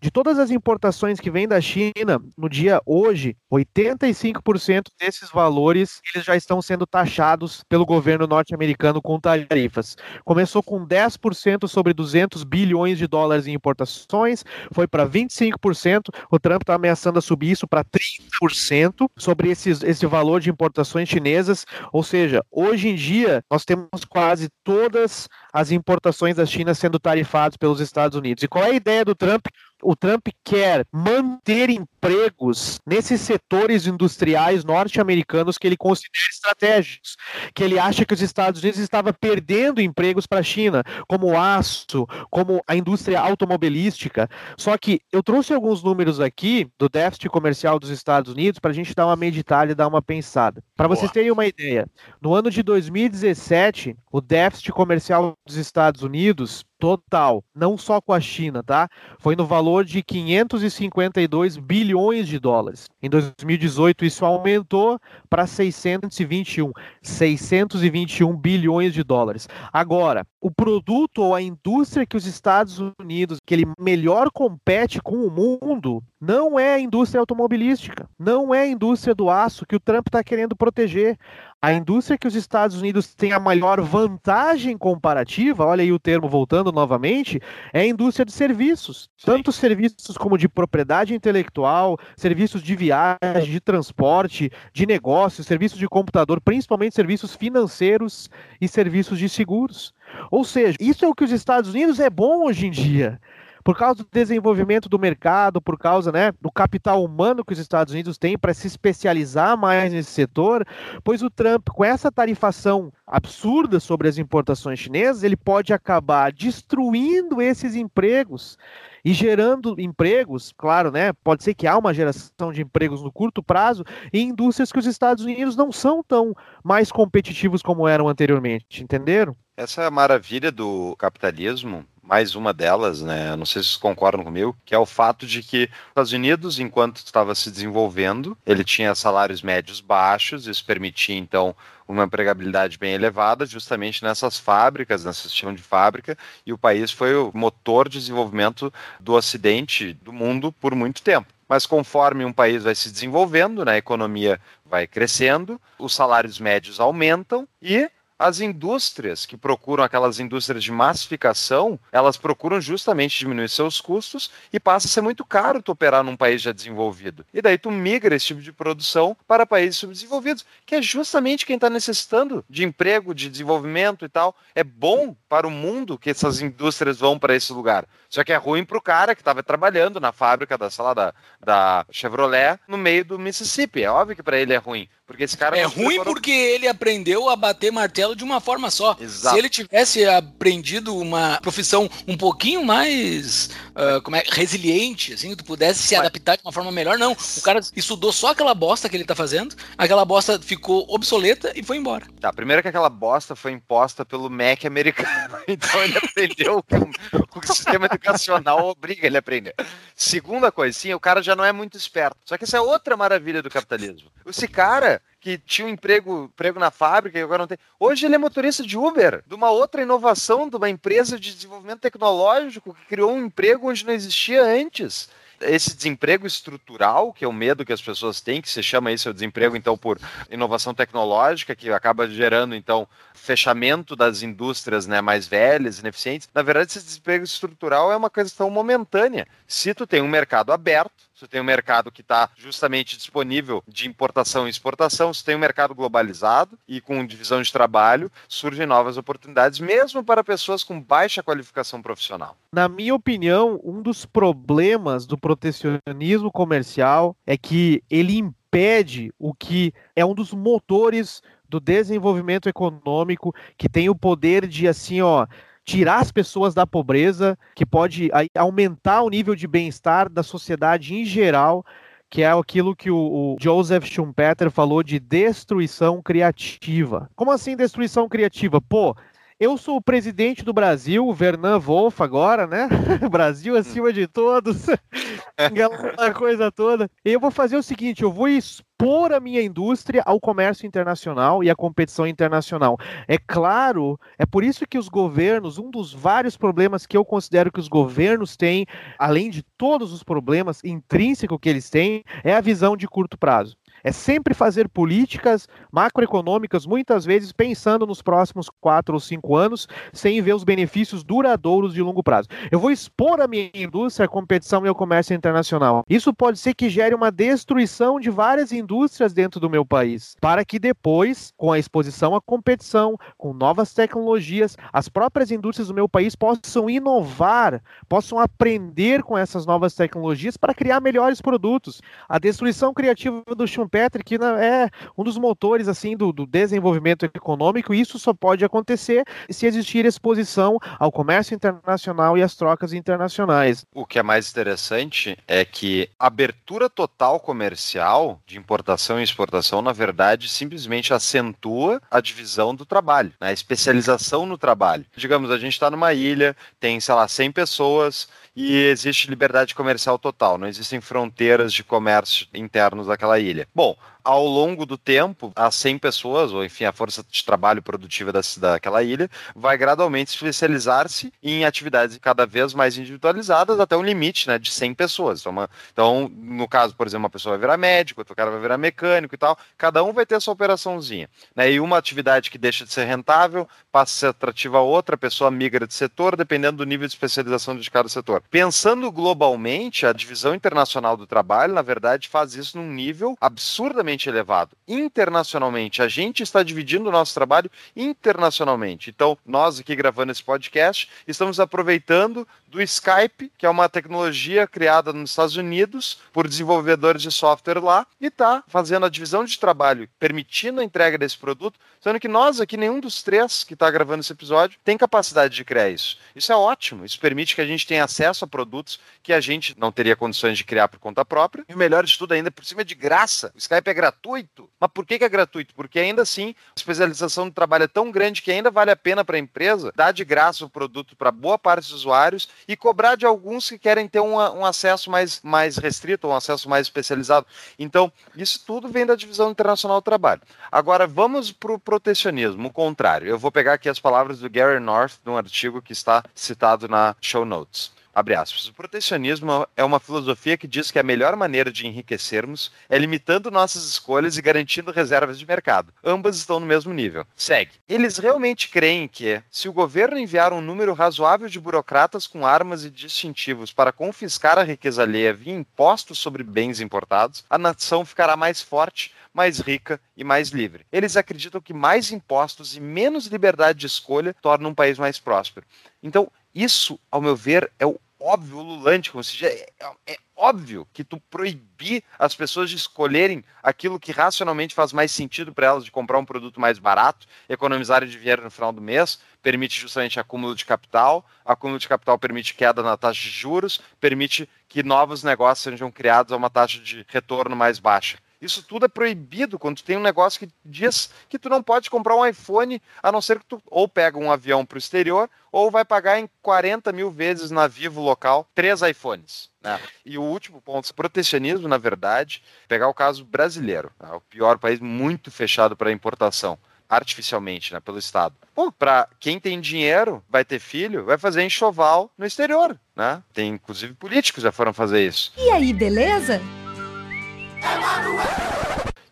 De todas as importações que vêm da China, no dia hoje, 85% desses valores eles já estão sendo taxados pelo governo norte-americano com tarifas. Começou com 10% sobre 200 bilhões de dólares em importações, foi para 25%. O Trump está ameaçando a subir isso para 30% sobre esses, esse valor de importações chinesas. Ou seja, hoje em dia nós temos quase todas as importações da China sendo tarifadas pelos Estados Unidos. E qual é a ideia do Trump? O Trump quer manter empregos nesses setores industriais norte-americanos que ele considera estratégicos, que ele acha que os Estados Unidos estavam perdendo empregos para a China, como o aço, como a indústria automobilística. Só que eu trouxe alguns números aqui do déficit comercial dos Estados Unidos para a gente dar uma meditada e dar uma pensada. Para vocês terem uma ideia, no ano de 2017, o déficit comercial dos Estados Unidos total, não só com a China, tá? Foi no valor de 552 bilhões de dólares. Em 2018 isso aumentou para 621, 621 bilhões de dólares. Agora, o produto ou a indústria que os Estados Unidos, que ele melhor compete com o mundo, não é a indústria automobilística, não é a indústria do aço que o Trump está querendo proteger. A indústria que os Estados Unidos têm a maior vantagem comparativa, olha aí o termo voltando novamente, é a indústria de serviços. Sim. Tanto serviços como de propriedade intelectual, serviços de viagem, de transporte, de negócios, serviços de computador, principalmente serviços financeiros e serviços de seguros. Ou seja, isso é o que os Estados Unidos é bom hoje em dia por causa do desenvolvimento do mercado, por causa né, do capital humano que os Estados Unidos têm para se especializar mais nesse setor, pois o Trump, com essa tarifação absurda sobre as importações chinesas, ele pode acabar destruindo esses empregos e gerando empregos, claro, né? Pode ser que há uma geração de empregos no curto prazo em indústrias que os Estados Unidos não são tão mais competitivos como eram anteriormente, entenderam? Essa é maravilha do capitalismo, mais uma delas, né? Não sei se vocês concordam comigo, que é o fato de que os Estados Unidos, enquanto estava se desenvolvendo, ele tinha salários médios baixos, isso permitia então uma empregabilidade bem elevada, justamente nessas fábricas, nesse sistema de fábrica, e o país foi o motor de desenvolvimento do Ocidente, do mundo, por muito tempo. Mas conforme um país vai se desenvolvendo, né, a economia vai crescendo, os salários médios aumentam e as indústrias que procuram aquelas indústrias de massificação, elas procuram justamente diminuir seus custos e passa a ser muito caro tu operar num país já desenvolvido. E daí tu migra esse tipo de produção para países subdesenvolvidos, que é justamente quem está necessitando de emprego, de desenvolvimento e tal. É bom para o mundo que essas indústrias vão para esse lugar. Só que é ruim para o cara que estava trabalhando na fábrica da, lá, da, da Chevrolet no meio do Mississippi. É óbvio que para ele é ruim. Porque esse cara é ruim preparou... porque ele aprendeu a bater martelo de uma forma só. Exato. Se ele tivesse aprendido uma profissão um pouquinho mais uh, como é, resiliente, assim, tu pudesse se adaptar de uma forma melhor, não. O cara estudou só aquela bosta que ele tá fazendo, aquela bosta ficou obsoleta e foi embora. Tá, primeiro que aquela bosta foi imposta pelo MEC americano, então ele aprendeu que o, o sistema educacional obriga ele a aprender. Segunda coisa, sim, o cara já não é muito esperto. Só que essa é outra maravilha do capitalismo. Esse cara que tinha um emprego, emprego na fábrica e agora não tem. Hoje ele é motorista de Uber, de uma outra inovação, de uma empresa de desenvolvimento tecnológico que criou um emprego onde não existia antes esse desemprego estrutural, que é o medo que as pessoas têm, que se chama isso o desemprego então por inovação tecnológica, que acaba gerando então fechamento das indústrias né, mais velhas, ineficientes. Na verdade, esse desemprego estrutural é uma questão momentânea. Se tu tem um mercado aberto, se tem um mercado que está justamente disponível de importação e exportação, se tem um mercado globalizado e com divisão de trabalho, surgem novas oportunidades, mesmo para pessoas com baixa qualificação profissional. Na minha opinião, um dos problemas do protecionismo comercial é que ele impede o que é um dos motores do desenvolvimento econômico, que tem o poder de assim, ó, tirar as pessoas da pobreza, que pode aumentar o nível de bem-estar da sociedade em geral, que é aquilo que o, o, Joseph Schumpeter falou de destruição criativa. Como assim destruição criativa? Pô, Eu sou o presidente do Brasil, o Vernan Wolf agora, né? Brasil acima de todos. Aquela coisa toda. E eu vou fazer o seguinte, eu vou expor a minha indústria ao comércio internacional e à competição internacional. É claro, é por isso que os governos, um dos vários problemas que eu considero que os governos têm, além de todos os problemas intrínsecos que eles têm, é a visão de curto prazo. É sempre fazer políticas macroeconômicas, muitas vezes pensando nos próximos quatro ou cinco anos, sem ver os benefícios duradouros de longo prazo. Eu vou expor a minha indústria à competição e ao comércio internacional. Isso pode ser que gere uma destruição de várias indústrias dentro do meu país, para que depois, com a exposição à competição, com novas tecnologias, as próprias indústrias do meu país possam inovar, possam aprender com essas novas tecnologias para criar melhores produtos. A destruição criativa do Patrick é um dos motores assim do, do, desenvolvimento econômico, e isso só pode acontecer se existir exposição ao comércio internacional e às trocas internacionais. O que é mais interessante é que a abertura total comercial de importação e exportação, na verdade, simplesmente acentua a divisão do trabalho, né? a especialização no trabalho. Digamos, a gente está numa ilha, tem, sei lá, 100 pessoas, e existe liberdade comercial total, não existem fronteiras de comércio internos daquela ilha. Bom, ao longo do tempo, as 100 pessoas, ou enfim, a força de trabalho produtiva da, daquela ilha, vai gradualmente especializar-se em atividades cada vez mais individualizadas até um limite né, de 100 pessoas. Então, uma, então, no caso, por exemplo, uma pessoa vai virar médico, outro cara vai virar mecânico e tal, cada um vai ter a sua operaçãozinha. Né, e uma atividade que deixa de ser rentável passa a ser atrativa a outra, a pessoa migra de setor, dependendo do nível de especialização de cada setor. Pensando globalmente, a divisão internacional do trabalho, na verdade, faz isso num nível absurdamente extremamente elevado. Internacionalmente, a gente está dividindo o nosso trabalho internacionalmente. Então, nós aqui gravando esse podcast, estamos aproveitando do Skype, que é uma tecnologia criada nos Estados Unidos por desenvolvedores de software lá, e está fazendo a divisão de trabalho, permitindo a entrega desse produto, sendo que nós aqui, nenhum dos três que está gravando esse episódio, tem capacidade de criar isso. Isso é ótimo, isso permite que a gente tenha acesso a produtos que a gente não teria condições de criar por conta própria, e o melhor de tudo ainda, por cima é de graça. O Skype é gratuito. Mas por que, que é gratuito? Porque ainda assim, a especialização do trabalho é tão grande que ainda vale a pena para a empresa dar de graça o produto para boa parte dos usuários e cobrar de alguns que querem ter um, um acesso mais, mais restrito, um acesso mais especializado. Então, isso tudo vem da divisão internacional do trabalho. Agora, vamos para o protecionismo, o contrário. Eu vou pegar aqui as palavras do Gary North, num artigo que está citado na show notes. Abre aspas. O protecionismo é uma filosofia que diz que a melhor maneira de enriquecermos é limitando nossas escolhas e garantindo reservas de mercado. Ambas estão no mesmo nível. Segue. Eles realmente creem que, se o governo enviar um número razoável de burocratas com armas e distintivos para confiscar a riqueza alheia via impostos sobre bens importados, a nação ficará mais forte, mais rica e mais livre. Eles acreditam que mais impostos e menos liberdade de escolha tornam um país mais próspero. Então, isso, ao meu ver, é o óbvio ululante, ou seja, é, é, óbvio que tu proibir as pessoas de escolherem aquilo que racionalmente faz mais sentido para elas de comprar um produto mais barato, economizar dinheiro no final do mês, permite justamente acúmulo de capital, acúmulo de capital permite queda na taxa de juros, permite que novos negócios sejam criados a uma taxa de retorno mais baixa. Isso tudo é proibido quando tem um negócio que diz que tu não pode comprar um iPhone a não ser que tu ou pega um avião para o exterior ou vai pagar em 40 mil vezes na Vivo local três iPhones. Né? E o último ponto, protecionismo, na verdade, pegar o caso brasileiro, né? o pior país muito fechado para importação artificialmente, né, pelo Estado. Pô, para quem tem dinheiro, vai ter filho, vai fazer enxoval no exterior, né? Tem inclusive políticos já foram fazer isso. E aí, beleza?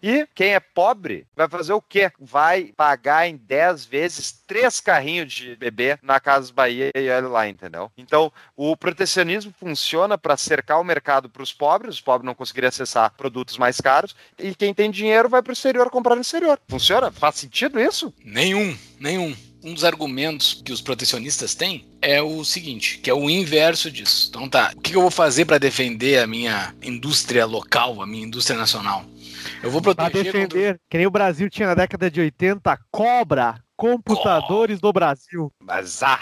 E quem é pobre vai fazer o quê? Vai pagar em 10 vezes três carrinhos de bebê na Casa Bahia e olha lá, entendeu? Então, o protecionismo funciona para cercar o mercado para os pobres, os pobres não conseguiriam acessar produtos mais caros, e quem tem dinheiro vai para o exterior comprar no exterior. Funciona? Faz sentido isso? Nenhum, nenhum um dos argumentos que os protecionistas têm é o seguinte, que é o inverso disso. Então tá, o que eu vou fazer para defender a minha indústria local, a minha indústria nacional? Eu vou proteger pra defender, contra... que nem o Brasil tinha na década de 80, cobra computadores do Brasil. Mas ah,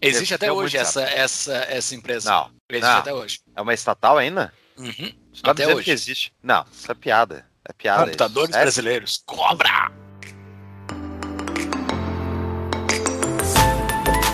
existe até hoje essa, essa, essa empresa. Não, existe não. até hoje. É uma estatal ainda? Uhum. Tá até hoje. que existe. Não, isso é piada. É piada. Computadores isso. brasileiros. Cobra!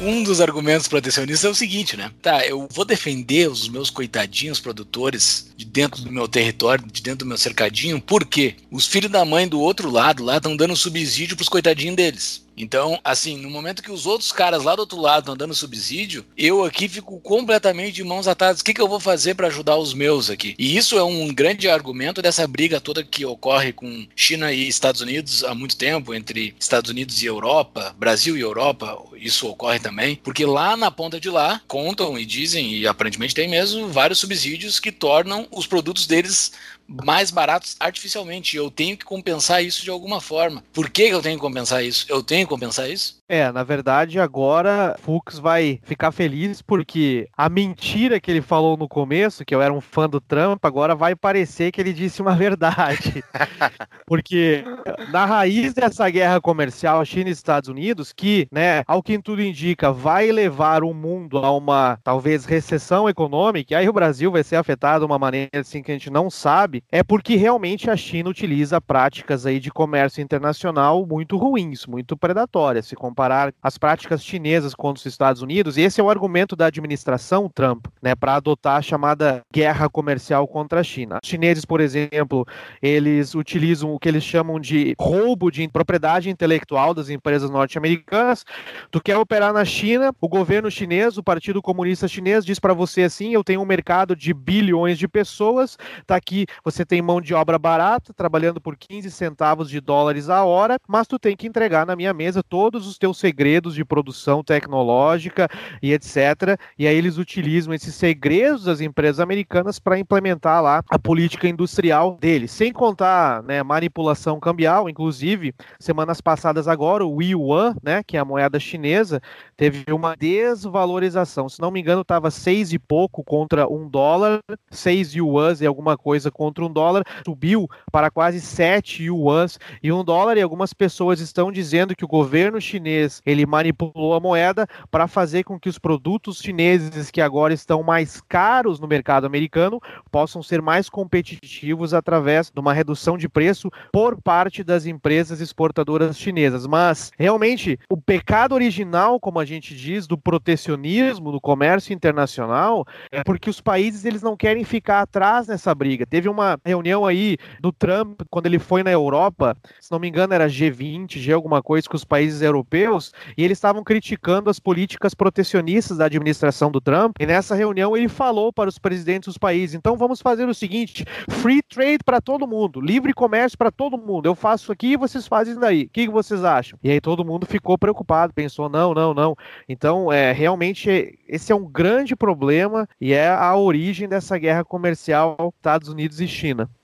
Um dos argumentos protecionistas é o seguinte, né? Tá, eu vou defender os meus coitadinhos produtores de dentro do meu território, de dentro do meu cercadinho, porque os filhos da mãe do outro lado lá estão dando subsídio pros coitadinhos deles. Então, assim, no momento que os outros caras lá do outro lado estão dando subsídio, eu aqui fico completamente de mãos atadas. O que, que eu vou fazer para ajudar os meus aqui? E isso é um grande argumento dessa briga toda que ocorre com China e Estados Unidos há muito tempo, entre Estados Unidos e Europa, Brasil e Europa, isso ocorre também, porque lá na ponta de lá contam e dizem, e aparentemente tem mesmo, vários subsídios que tornam os produtos deles mais baratos artificialmente. Eu tenho que compensar isso de alguma forma. Por que eu tenho que compensar isso? Eu tenho que compensar isso? É, na verdade, agora Fux vai ficar feliz porque a mentira que ele falou no começo, que eu era um fã do Trump, agora vai parecer que ele disse uma verdade. porque na raiz dessa guerra comercial China e Estados Unidos, que, né, ao que tudo indica, vai levar o mundo a uma talvez recessão econômica, e aí o Brasil vai ser afetado de uma maneira assim que a gente não sabe, é porque realmente a China utiliza práticas aí de comércio internacional muito ruins, muito predatórias. Se comparar as práticas chinesas contra os Estados Unidos, e esse é o argumento da administração Trump, né, para adotar a chamada guerra comercial contra a China. Os chineses, por exemplo, eles utilizam o que eles chamam de roubo de propriedade intelectual das empresas norte-americanas. Tu quer operar na China, o governo chinês, o Partido Comunista Chinês diz para você assim: "Eu tenho um mercado de bilhões de pessoas, tá aqui, você tem mão de obra barata, trabalhando por 15 centavos de dólares a hora, mas tu tem que entregar na minha mesa todos os teus segredos de produção tecnológica e etc. E aí eles utilizam esses segredos das empresas americanas para implementar lá a política industrial deles, sem contar né, manipulação cambial. Inclusive, semanas passadas agora, o yuan, né, que é a moeda chinesa, teve uma desvalorização. Se não me engano, estava seis e pouco contra um dólar, seis yuans e alguma coisa contra um dólar, subiu para quase sete yuans e um dólar. E algumas pessoas estão dizendo que o governo chinês ele manipulou a moeda para fazer com que os produtos chineses que agora estão mais caros no mercado americano possam ser mais competitivos através de uma redução de preço por parte das empresas exportadoras chinesas. Mas realmente o pecado original, como a gente diz, do protecionismo no comércio internacional é porque os países eles não querem ficar atrás nessa briga. Teve uma reunião aí do Trump quando ele foi na Europa, se não me engano era G20, G alguma coisa com os países europeus, e eles estavam criticando as políticas protecionistas da administração do Trump. E nessa reunião ele falou para os presidentes dos países: então vamos fazer o seguinte: free trade para todo mundo, livre comércio para todo mundo. Eu faço aqui e vocês fazem daí. O que vocês acham? E aí todo mundo ficou preocupado, pensou: não, não, não. Então, é, realmente, esse é um grande problema e é a origem dessa guerra comercial Estados Unidos e China.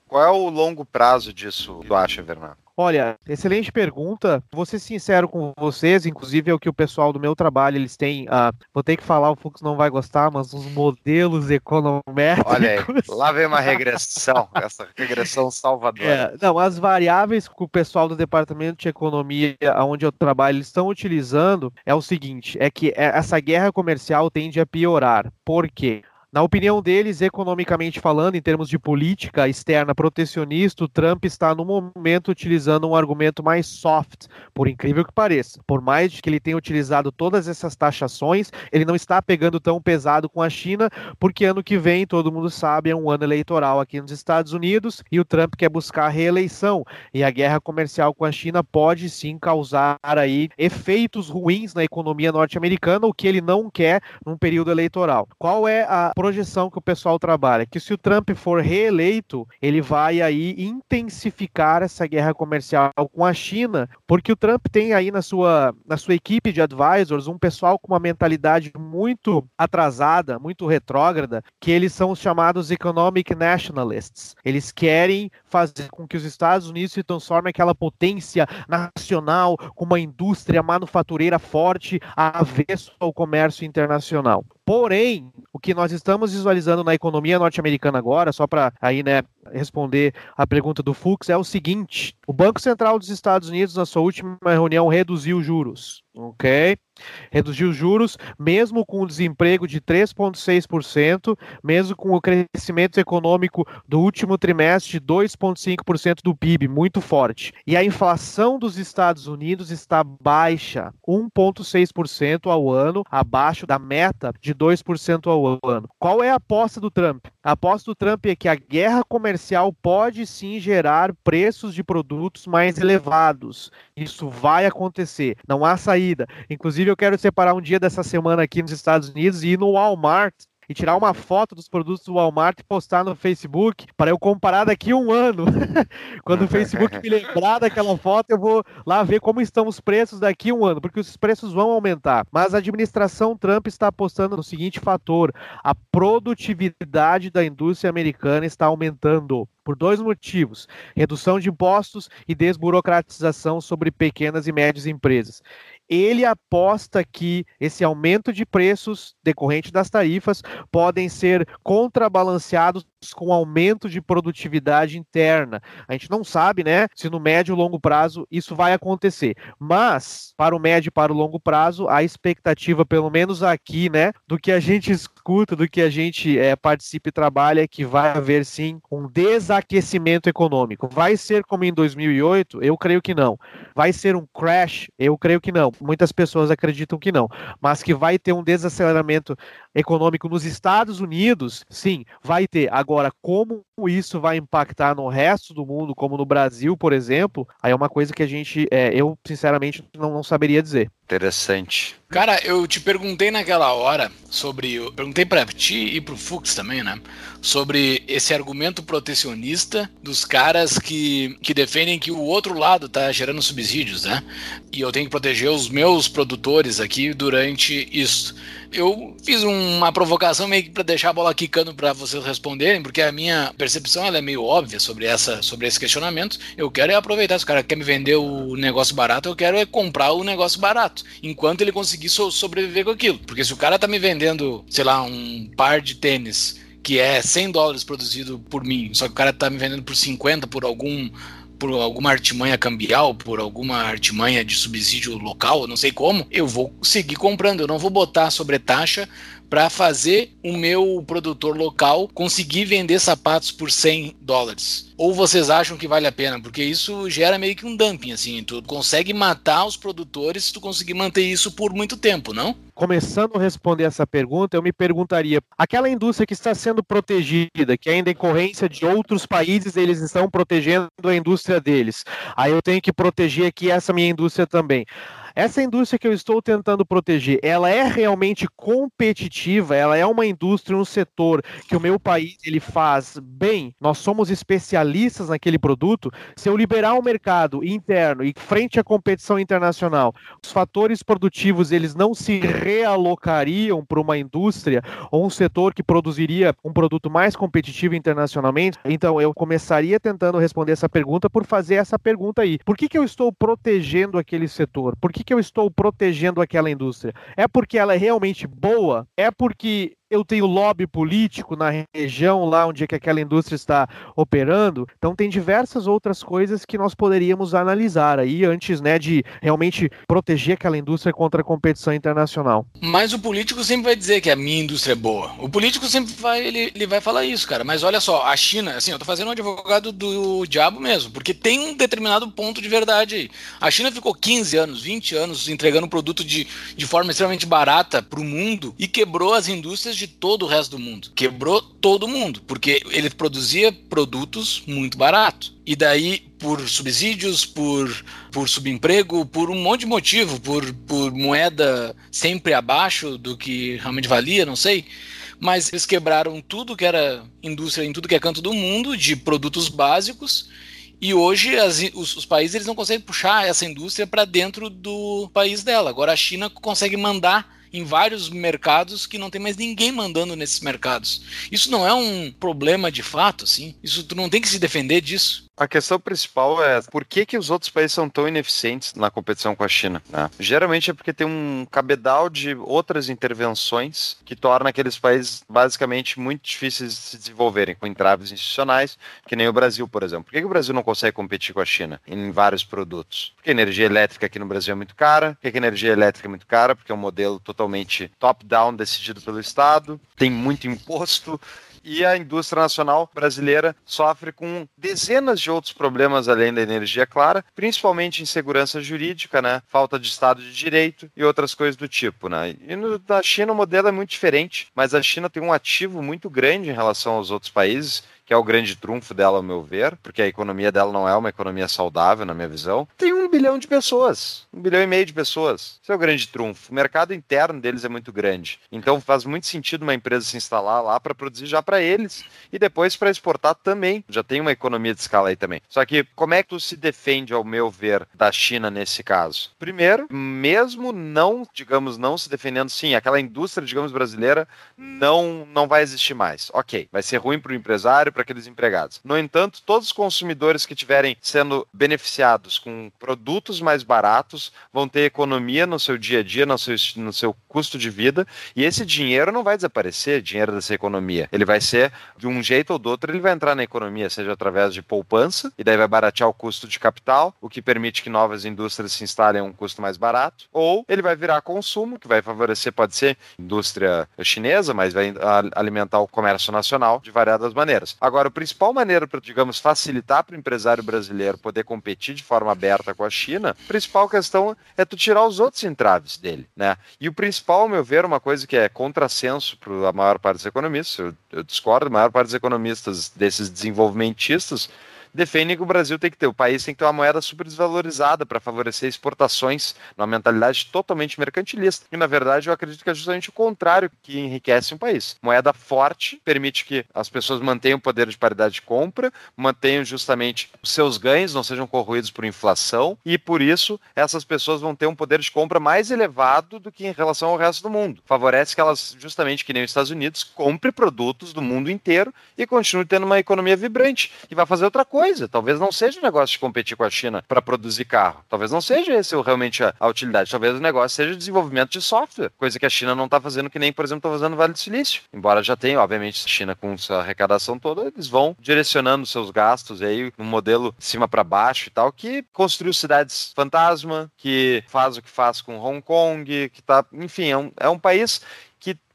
Qual é o longo prazo disso, tu acha, Bernardo? Olha, excelente pergunta. Vou ser sincero com vocês, inclusive é o que o pessoal do meu trabalho eles têm. Uh, vou ter que falar, o Fux não vai gostar, mas os modelos econométricos. Olha aí, lá vem uma regressão, essa regressão salvadora. É, não, as variáveis que o pessoal do departamento de economia, onde eu trabalho, eles estão utilizando é o seguinte: é que essa guerra comercial tende a piorar. Por quê? Na opinião deles, economicamente falando, em termos de política externa protecionista, o Trump está no momento utilizando um argumento mais soft, por incrível que pareça. Por mais que ele tenha utilizado todas essas taxações, ele não está pegando tão pesado com a China, porque ano que vem, todo mundo sabe, é um ano eleitoral aqui nos Estados Unidos e o Trump quer buscar a reeleição. E a guerra comercial com a China pode sim causar aí efeitos ruins na economia norte-americana, o que ele não quer num período eleitoral. Qual é a projeção que o pessoal trabalha, que se o Trump for reeleito, ele vai aí intensificar essa guerra comercial com a China, porque o Trump tem aí na sua, na sua equipe de advisors um pessoal com uma mentalidade muito atrasada, muito retrógrada, que eles são os chamados economic nationalists. Eles querem fazer com que os Estados Unidos se transformem aquela potência nacional com uma indústria manufatureira forte avesso ao comércio internacional. Porém, o que nós estamos visualizando na economia norte-americana agora, só para aí, né, responder a pergunta do Fux, é o seguinte: o Banco Central dos Estados Unidos, na sua última reunião, reduziu juros. Ok? Reduziu os juros, mesmo com o desemprego de 3,6%, mesmo com o crescimento econômico do último trimestre de 2,5% do PIB, muito forte. E a inflação dos Estados Unidos está baixa, 1,6% ao ano, abaixo da meta de 2% ao ano. Qual é a aposta do Trump? A aposta do Trump é que a guerra comercial pode sim gerar preços de produtos mais elevados. Isso vai acontecer, não há saída. Inclusive, eu quero separar um dia dessa semana aqui nos Estados Unidos e ir no Walmart e tirar uma foto dos produtos do Walmart e postar no Facebook para eu comparar daqui a um ano. Quando o Facebook me lembrar daquela foto, eu vou lá ver como estão os preços daqui a um ano, porque os preços vão aumentar. Mas a administração Trump está apostando no seguinte fator: a produtividade da indústria americana está aumentando por dois motivos: redução de impostos e desburocratização sobre pequenas e médias empresas ele aposta que esse aumento de preços decorrente das tarifas podem ser contrabalanceados com aumento de produtividade interna. A gente não sabe, né, se no médio e longo prazo isso vai acontecer. Mas, para o médio e para o longo prazo, a expectativa, pelo menos aqui, né, do que a gente escuta, do que a gente é, participa e trabalha, é que vai haver sim um desaquecimento econômico. Vai ser como em 2008? Eu creio que não. Vai ser um crash? Eu creio que não. Muitas pessoas acreditam que não. Mas que vai ter um desaceleramento econômico nos Estados Unidos, sim, vai ter. Agora, como isso vai impactar no resto do mundo, como no Brasil, por exemplo, aí é uma coisa que a gente, é, eu sinceramente não, não saberia dizer. Interessante. Cara, eu te perguntei naquela hora sobre. Eu perguntei pra ti e pro Fux também, né? Sobre esse argumento protecionista dos caras que, que defendem que o outro lado tá gerando subsídios, né? E eu tenho que proteger os meus produtores aqui durante isso. Eu fiz uma provocação meio que pra deixar a bola quicando para vocês responderem, porque a minha percepção ela é meio óbvia sobre, essa, sobre esse questionamento. Eu quero é aproveitar. Se o cara quer me vender o negócio barato, eu quero é comprar o negócio barato enquanto ele conseguir so sobreviver com aquilo. Porque se o cara tá me vendendo, sei lá, um par de tênis que é 100 dólares produzido por mim, só que o cara tá me vendendo por 50 por algum por alguma artimanha cambial, por alguma artimanha de subsídio local, não sei como, eu vou seguir comprando, eu não vou botar sobre taxa para fazer o meu produtor local conseguir vender sapatos por 100 dólares? Ou vocês acham que vale a pena? Porque isso gera meio que um dumping, assim. Tu consegue matar os produtores se tu conseguir manter isso por muito tempo, não? Começando a responder essa pergunta, eu me perguntaria: aquela indústria que está sendo protegida, que é em decorrência de outros países, eles estão protegendo a indústria deles. Aí eu tenho que proteger aqui essa minha indústria também. Essa indústria que eu estou tentando proteger, ela é realmente competitiva, ela é uma indústria, um setor que o meu país ele faz bem, nós somos especialistas naquele produto. Se eu liberar o mercado interno e frente à competição internacional, os fatores produtivos eles não se realocariam para uma indústria ou um setor que produziria um produto mais competitivo internacionalmente, então eu começaria tentando responder essa pergunta por fazer essa pergunta aí. Por que, que eu estou protegendo aquele setor? Por que que, eu estou protegendo aquela indústria? É porque ela é realmente boa? É porque eu tenho lobby político na região lá onde é que aquela indústria está operando. Então tem diversas outras coisas que nós poderíamos analisar aí antes, né, de realmente proteger aquela indústria contra a competição internacional. Mas o político sempre vai dizer que a minha indústria é boa. O político sempre vai, ele, ele vai falar isso, cara. Mas olha só, a China, assim, eu tô fazendo um advogado do diabo mesmo, porque tem um determinado ponto de verdade aí. A China ficou 15 anos, 20 anos entregando produto de, de forma extremamente barata para o mundo e quebrou as indústrias de todo o resto do mundo. Quebrou todo mundo, porque ele produzia produtos muito baratos. E daí, por subsídios, por, por subemprego, por um monte de motivo, por, por moeda sempre abaixo do que realmente valia, não sei. Mas eles quebraram tudo que era indústria em tudo que é canto do mundo, de produtos básicos, e hoje as, os, os, países eles não conseguem puxar essa indústria para dentro do país dela. Agora a China consegue mandar em vários mercados que não tem mais ninguém mandando nesses mercados. Isso não é um problema de fato, assim? Isso tu não tem que se defender disso? A questão principal é por que, que os outros países são tão ineficientes na competição com a China? Né? Geralmente é porque tem um cabedal de outras intervenções que torna aqueles países basicamente muito difíceis de se desenvolverem, com entraves institucionais, que nem o Brasil, por exemplo. Por que, que o Brasil não consegue competir com a China em vários produtos? Porque a energia elétrica aqui no Brasil é muito cara. Por que, que a energia elétrica é muito cara? Porque é um modelo totalmente top-down decidido pelo Estado, tem muito imposto e a indústria nacional brasileira sofre com dezenas de outros problemas além da energia clara, principalmente insegurança jurídica, né? Falta de Estado de Direito e outras coisas do tipo, né? E no, da China o modelo é muito diferente, mas a China tem um ativo muito grande em relação aos outros países que é o grande trunfo dela, ao meu ver, porque a economia dela não é uma economia saudável, na minha visão, tem um bilhão de pessoas. Um bilhão e meio de pessoas. Esse é o grande trunfo. O mercado interno deles é muito grande. Então faz muito sentido uma empresa se instalar lá para produzir já para eles e depois para exportar também. Já tem uma economia de escala aí também. Só que como é que tu se defende, ao meu ver, da China nesse caso? Primeiro, mesmo não, digamos, não se defendendo, sim, aquela indústria, digamos, brasileira não, não vai existir mais. Ok, vai ser ruim para o empresário, para aqueles empregados. No entanto, todos os consumidores que estiverem sendo beneficiados com produtos mais baratos vão ter economia no seu dia a dia, no seu, no seu custo de vida, e esse dinheiro não vai desaparecer, dinheiro dessa economia. Ele vai ser, de um jeito ou do outro, ele vai entrar na economia, seja através de poupança, e daí vai baratear o custo de capital, o que permite que novas indústrias se instalem a um custo mais barato, ou ele vai virar consumo, que vai favorecer, pode ser indústria chinesa, mas vai alimentar o comércio nacional de variadas maneiras. Agora, a principal maneira para, digamos, facilitar para o empresário brasileiro poder competir de forma aberta com a China, a principal questão é tu tirar os outros entraves dele, né? E o principal, ao meu ver, uma coisa que é contrassenso para a maior parte dos economistas, eu, eu discordo, a maior parte dos economistas desses desenvolvimentistas defendem que o Brasil tem que ter, o país tem que ter uma moeda super desvalorizada para favorecer exportações, numa mentalidade totalmente mercantilista. E na verdade eu acredito que é justamente o contrário que enriquece um país. Moeda forte permite que as pessoas mantenham o poder de paridade de compra, mantenham justamente os seus ganhos, não sejam corroídos por inflação, e por isso essas pessoas vão ter um poder de compra mais elevado do que em relação ao resto do mundo. Favorece que elas, justamente que nem os Estados Unidos, compre produtos do mundo inteiro e continue tendo uma economia vibrante. E vai fazer outra coisa coisa. Talvez não seja o negócio de competir com a China para produzir carro. Talvez não seja esse realmente a, a, utilidade. Talvez o negócio seja desenvolvimento de software, coisa que a China não está fazendo, que nem, por exemplo, está fazendo Vale do Silício. Embora já tenha, obviamente, a China com sua arrecadação toda, eles vão direcionando seus gastos aí num modelo de cima para baixo e tal, que construiu cidades fantasma, que faz o que faz com Hong Kong, que tá, enfim, é um, é um país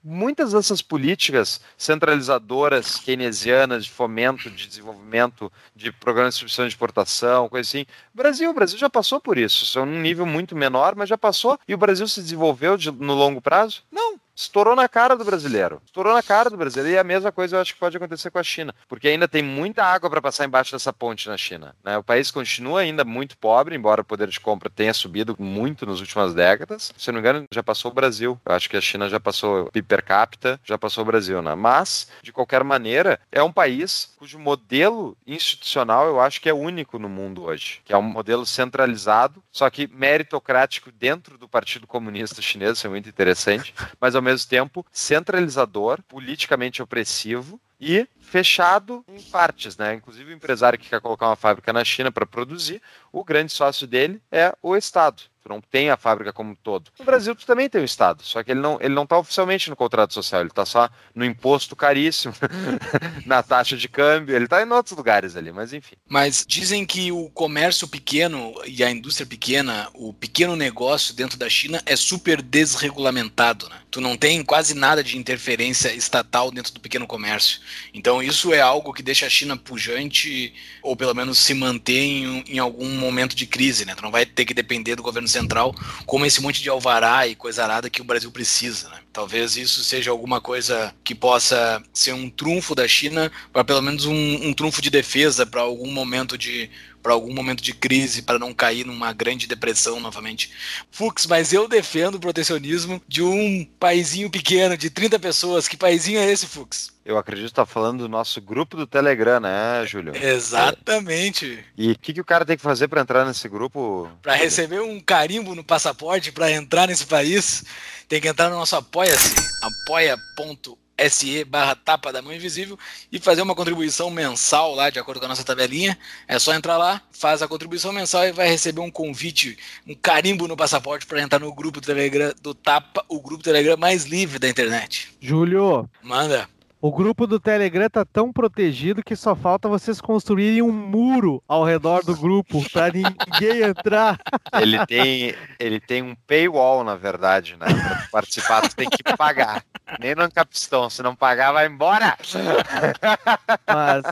muitas dessas políticas centralizadoras keynesianas de fomento, de desenvolvimento, de programas de distribuição de exportação, coisa assim. Brasil, o Brasil já passou por isso, são num nível muito menor, mas já passou. E o Brasil se desenvolveu de, no longo prazo? Não estourou na cara do brasileiro. Estourou na cara do brasileiro. E a mesma coisa eu acho que pode acontecer com a China, porque ainda tem muita água para passar embaixo dessa ponte na China. Né? O país continua ainda muito pobre, embora o poder de compra tenha subido muito nas últimas décadas. Se eu não me engano, já passou o Brasil. Eu acho que a China já passou per capita, já passou o Brasil, né? Mas, de qualquer maneira, é um país cujo modelo institucional eu acho que é único no mundo hoje, que é um modelo centralizado, só que meritocrático dentro do Partido Comunista Chinês, isso é muito interessante, mas ao mesmo tempo centralizador, politicamente opressivo e fechado em partes, né? Inclusive o empresário que quer colocar uma fábrica na China para produzir, o grande sócio dele é o Estado tu não tem a fábrica como um todo. No Brasil tu também tem o Estado, só que ele não ele não está oficialmente no contrato social, ele está só no imposto caríssimo, na taxa de câmbio, ele está em outros lugares ali, mas enfim. Mas dizem que o comércio pequeno e a indústria pequena, o pequeno negócio dentro da China é super desregulamentado, né? Tu não tem quase nada de interferência estatal dentro do pequeno comércio. Então isso é algo que deixa a China pujante ou pelo menos se manter em, em algum momento de crise, né? Tu não vai ter que depender do governo central como esse monte de alvará e coisa arada que o Brasil precisa. Né? Talvez isso seja alguma coisa que possa ser um trunfo da China, para pelo menos um, um trunfo de defesa para algum momento de para algum momento de crise, para não cair numa grande depressão novamente. Fux, mas eu defendo o protecionismo de um paizinho pequeno, de 30 pessoas. Que paizinho é esse, Fux? Eu acredito que está falando do nosso grupo do Telegram, né, Júlio? Exatamente. E o que, que o cara tem que fazer para entrar nesse grupo? Para receber um carimbo no passaporte para entrar nesse país, tem que entrar no nosso Apoia-se, apoia.com se barra tapa da mão invisível e fazer uma contribuição mensal lá, de acordo com a nossa tabelinha. É só entrar lá, faz a contribuição mensal e vai receber um convite, um carimbo no passaporte para entrar no grupo Telegram do Tapa, o grupo Telegram mais livre da internet. Júlio. Manda. O grupo do Telegram tá tão protegido que só falta vocês construírem um muro ao redor do grupo para ninguém entrar. Ele tem, ele tem um paywall, na verdade, né? Para participar, tu tem que pagar. Nem no Capistão, se não pagar, vai embora. Mas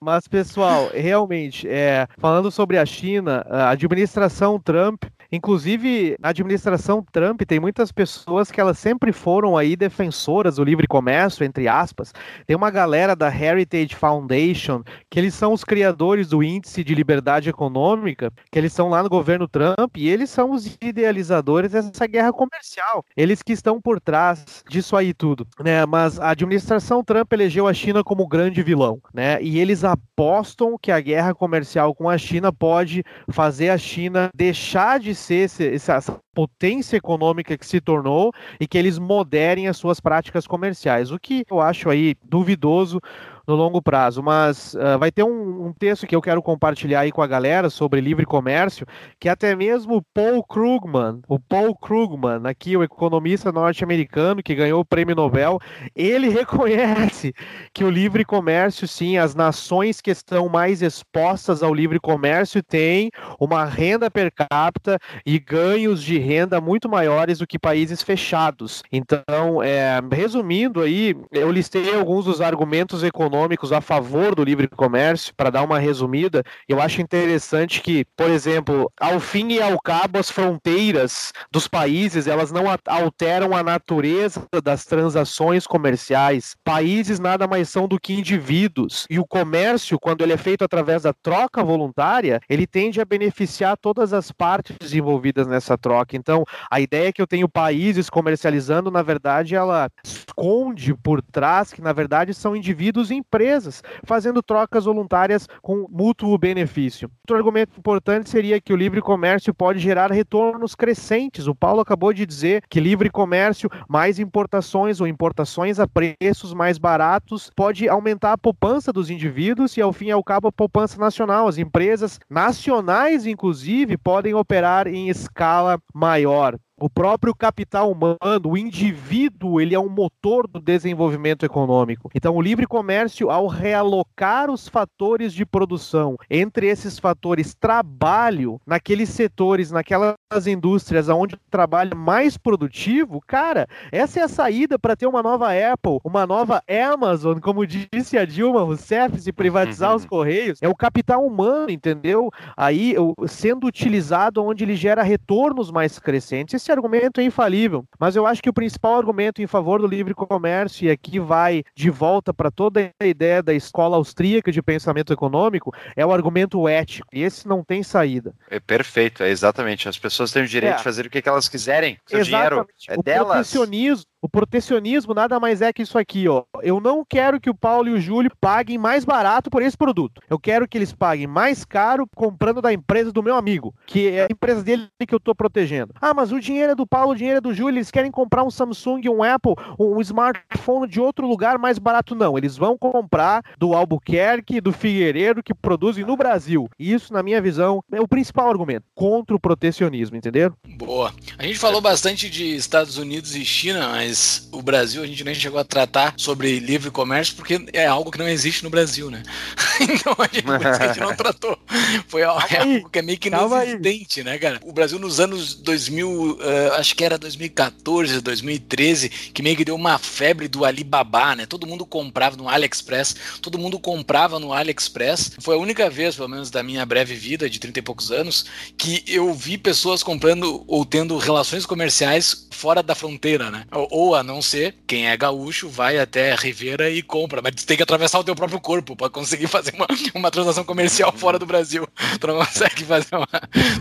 mas, pessoal, realmente, é, falando sobre a China, a administração Trump Inclusive, na administração Trump tem muitas pessoas que elas sempre foram aí defensoras do livre comércio, entre aspas. Tem uma galera da Heritage Foundation, que eles são os criadores do índice de liberdade econômica, que eles são lá no governo Trump e eles são os idealizadores dessa guerra comercial. Eles que estão por trás disso aí tudo, né? Mas a administração Trump elegeu a China como grande vilão, né? E eles apostam que a guerra comercial com a China pode fazer a China deixar de ser esse, essa potência econômica que se tornou e que eles moderem as suas práticas comerciais, o que eu acho aí duvidoso no longo prazo. Mas uh, vai ter um, um, texto que eu quero compartilhar aí com a galera sobre livre comércio, que até mesmo Paul Krugman, o Paul Krugman, aqui o economista norte-americano que ganhou o prêmio Nobel, ele reconhece que o livre comércio, sim, as nações que estão mais expostas ao livre comércio têm uma renda per capita e ganhos de renda muito maiores do que países fechados. Então, é, resumindo aí, eu listei alguns dos argumentos econômicos a favor do livre comércio, para dar uma resumida, eu acho interessante que, por exemplo, ao fim e ao cabo, as fronteiras dos países, elas não alteram a natureza das transações comerciais. Países nada mais são do que indivíduos. E o comércio, quando ele é feito através da troca voluntária, ele tende a beneficiar todas as partes envolvidas nessa troca. Então, a ideia que eu tenho países comercializando, na verdade, ela esconde por trás que, na verdade, são indivíduos em empresas, fazendo trocas voluntárias com mútuo benefício. Outro argumento importante seria que o livre comércio pode gerar retornos crescentes. O Paulo acabou de dizer que livre comércio, mais importações ou importações a preços mais baratos, pode aumentar a poupança dos indivíduos e, ao fim e ao cabo, a poupança nacional. As empresas nacionais, inclusive, podem operar em escala maior. O próprio capital humano, o indivíduo, ele é um motor do desenvolvimento econômico. Então, o livre comércio, ao realocar os fatores de produção entre esses fatores trabalho, naqueles setores, naquelas indústrias onde o trabalho é mais produtivo, cara, essa é a saída para ter uma nova Apple, uma nova Amazon, como disse a Dilma Rousseff, se privatizar os correios. É o capital humano, entendeu? Aí, sendo utilizado onde ele gera retornos mais crescentes esse argumento é infalível, mas eu acho que o principal argumento em favor do livre comércio, e aqui vai de volta para toda a ideia da escola austríaca de pensamento econômico, é o argumento ético. E esse não tem saída. É perfeito, é exatamente. As pessoas têm o direito é. de fazer o que elas quiserem. Seu exatamente. dinheiro é o delas. Protecionismo, o protecionismo nada mais é que isso aqui, ó. Eu não quero que o Paulo e o Júlio paguem mais barato por esse produto. Eu quero que eles paguem mais caro comprando da empresa do meu amigo, que é a empresa dele que eu tô protegendo. Ah, mas o dinheiro é do Paulo, o dinheiro é do Júlio, eles querem comprar um Samsung, um Apple, um smartphone de outro lugar mais barato. Não, eles vão comprar do Albuquerque, do Figueiredo, que produzem no Brasil. Isso, na minha visão, é o principal argumento contra o protecionismo, entendeu? Boa. A gente falou bastante de Estados Unidos e China, mas mas o Brasil a gente nem chegou a tratar sobre livre comércio porque é algo que não existe no Brasil, né? então a gente, a gente não tratou. Foi algo, é algo que é meio que inexistente, né, cara? O Brasil nos anos 2000, uh, eh, acho que era 2014, 2013, que meio que deu uma febre do Alibaba, né? Todo mundo comprava no AliExpress, todo mundo comprava no AliExpress. Foi a única vez, pelo menos da minha breve vida de 30 e poucos anos, que eu vi pessoas comprando ou tendo relações comerciais fora da fronteira, né? Ou a não ser quem é gaúcho vai até Rivera e compra, mas tem que atravessar o teu próprio corpo para conseguir fazer uma, uma transação comercial fora do Brasil. Tu não consegue fazer uma,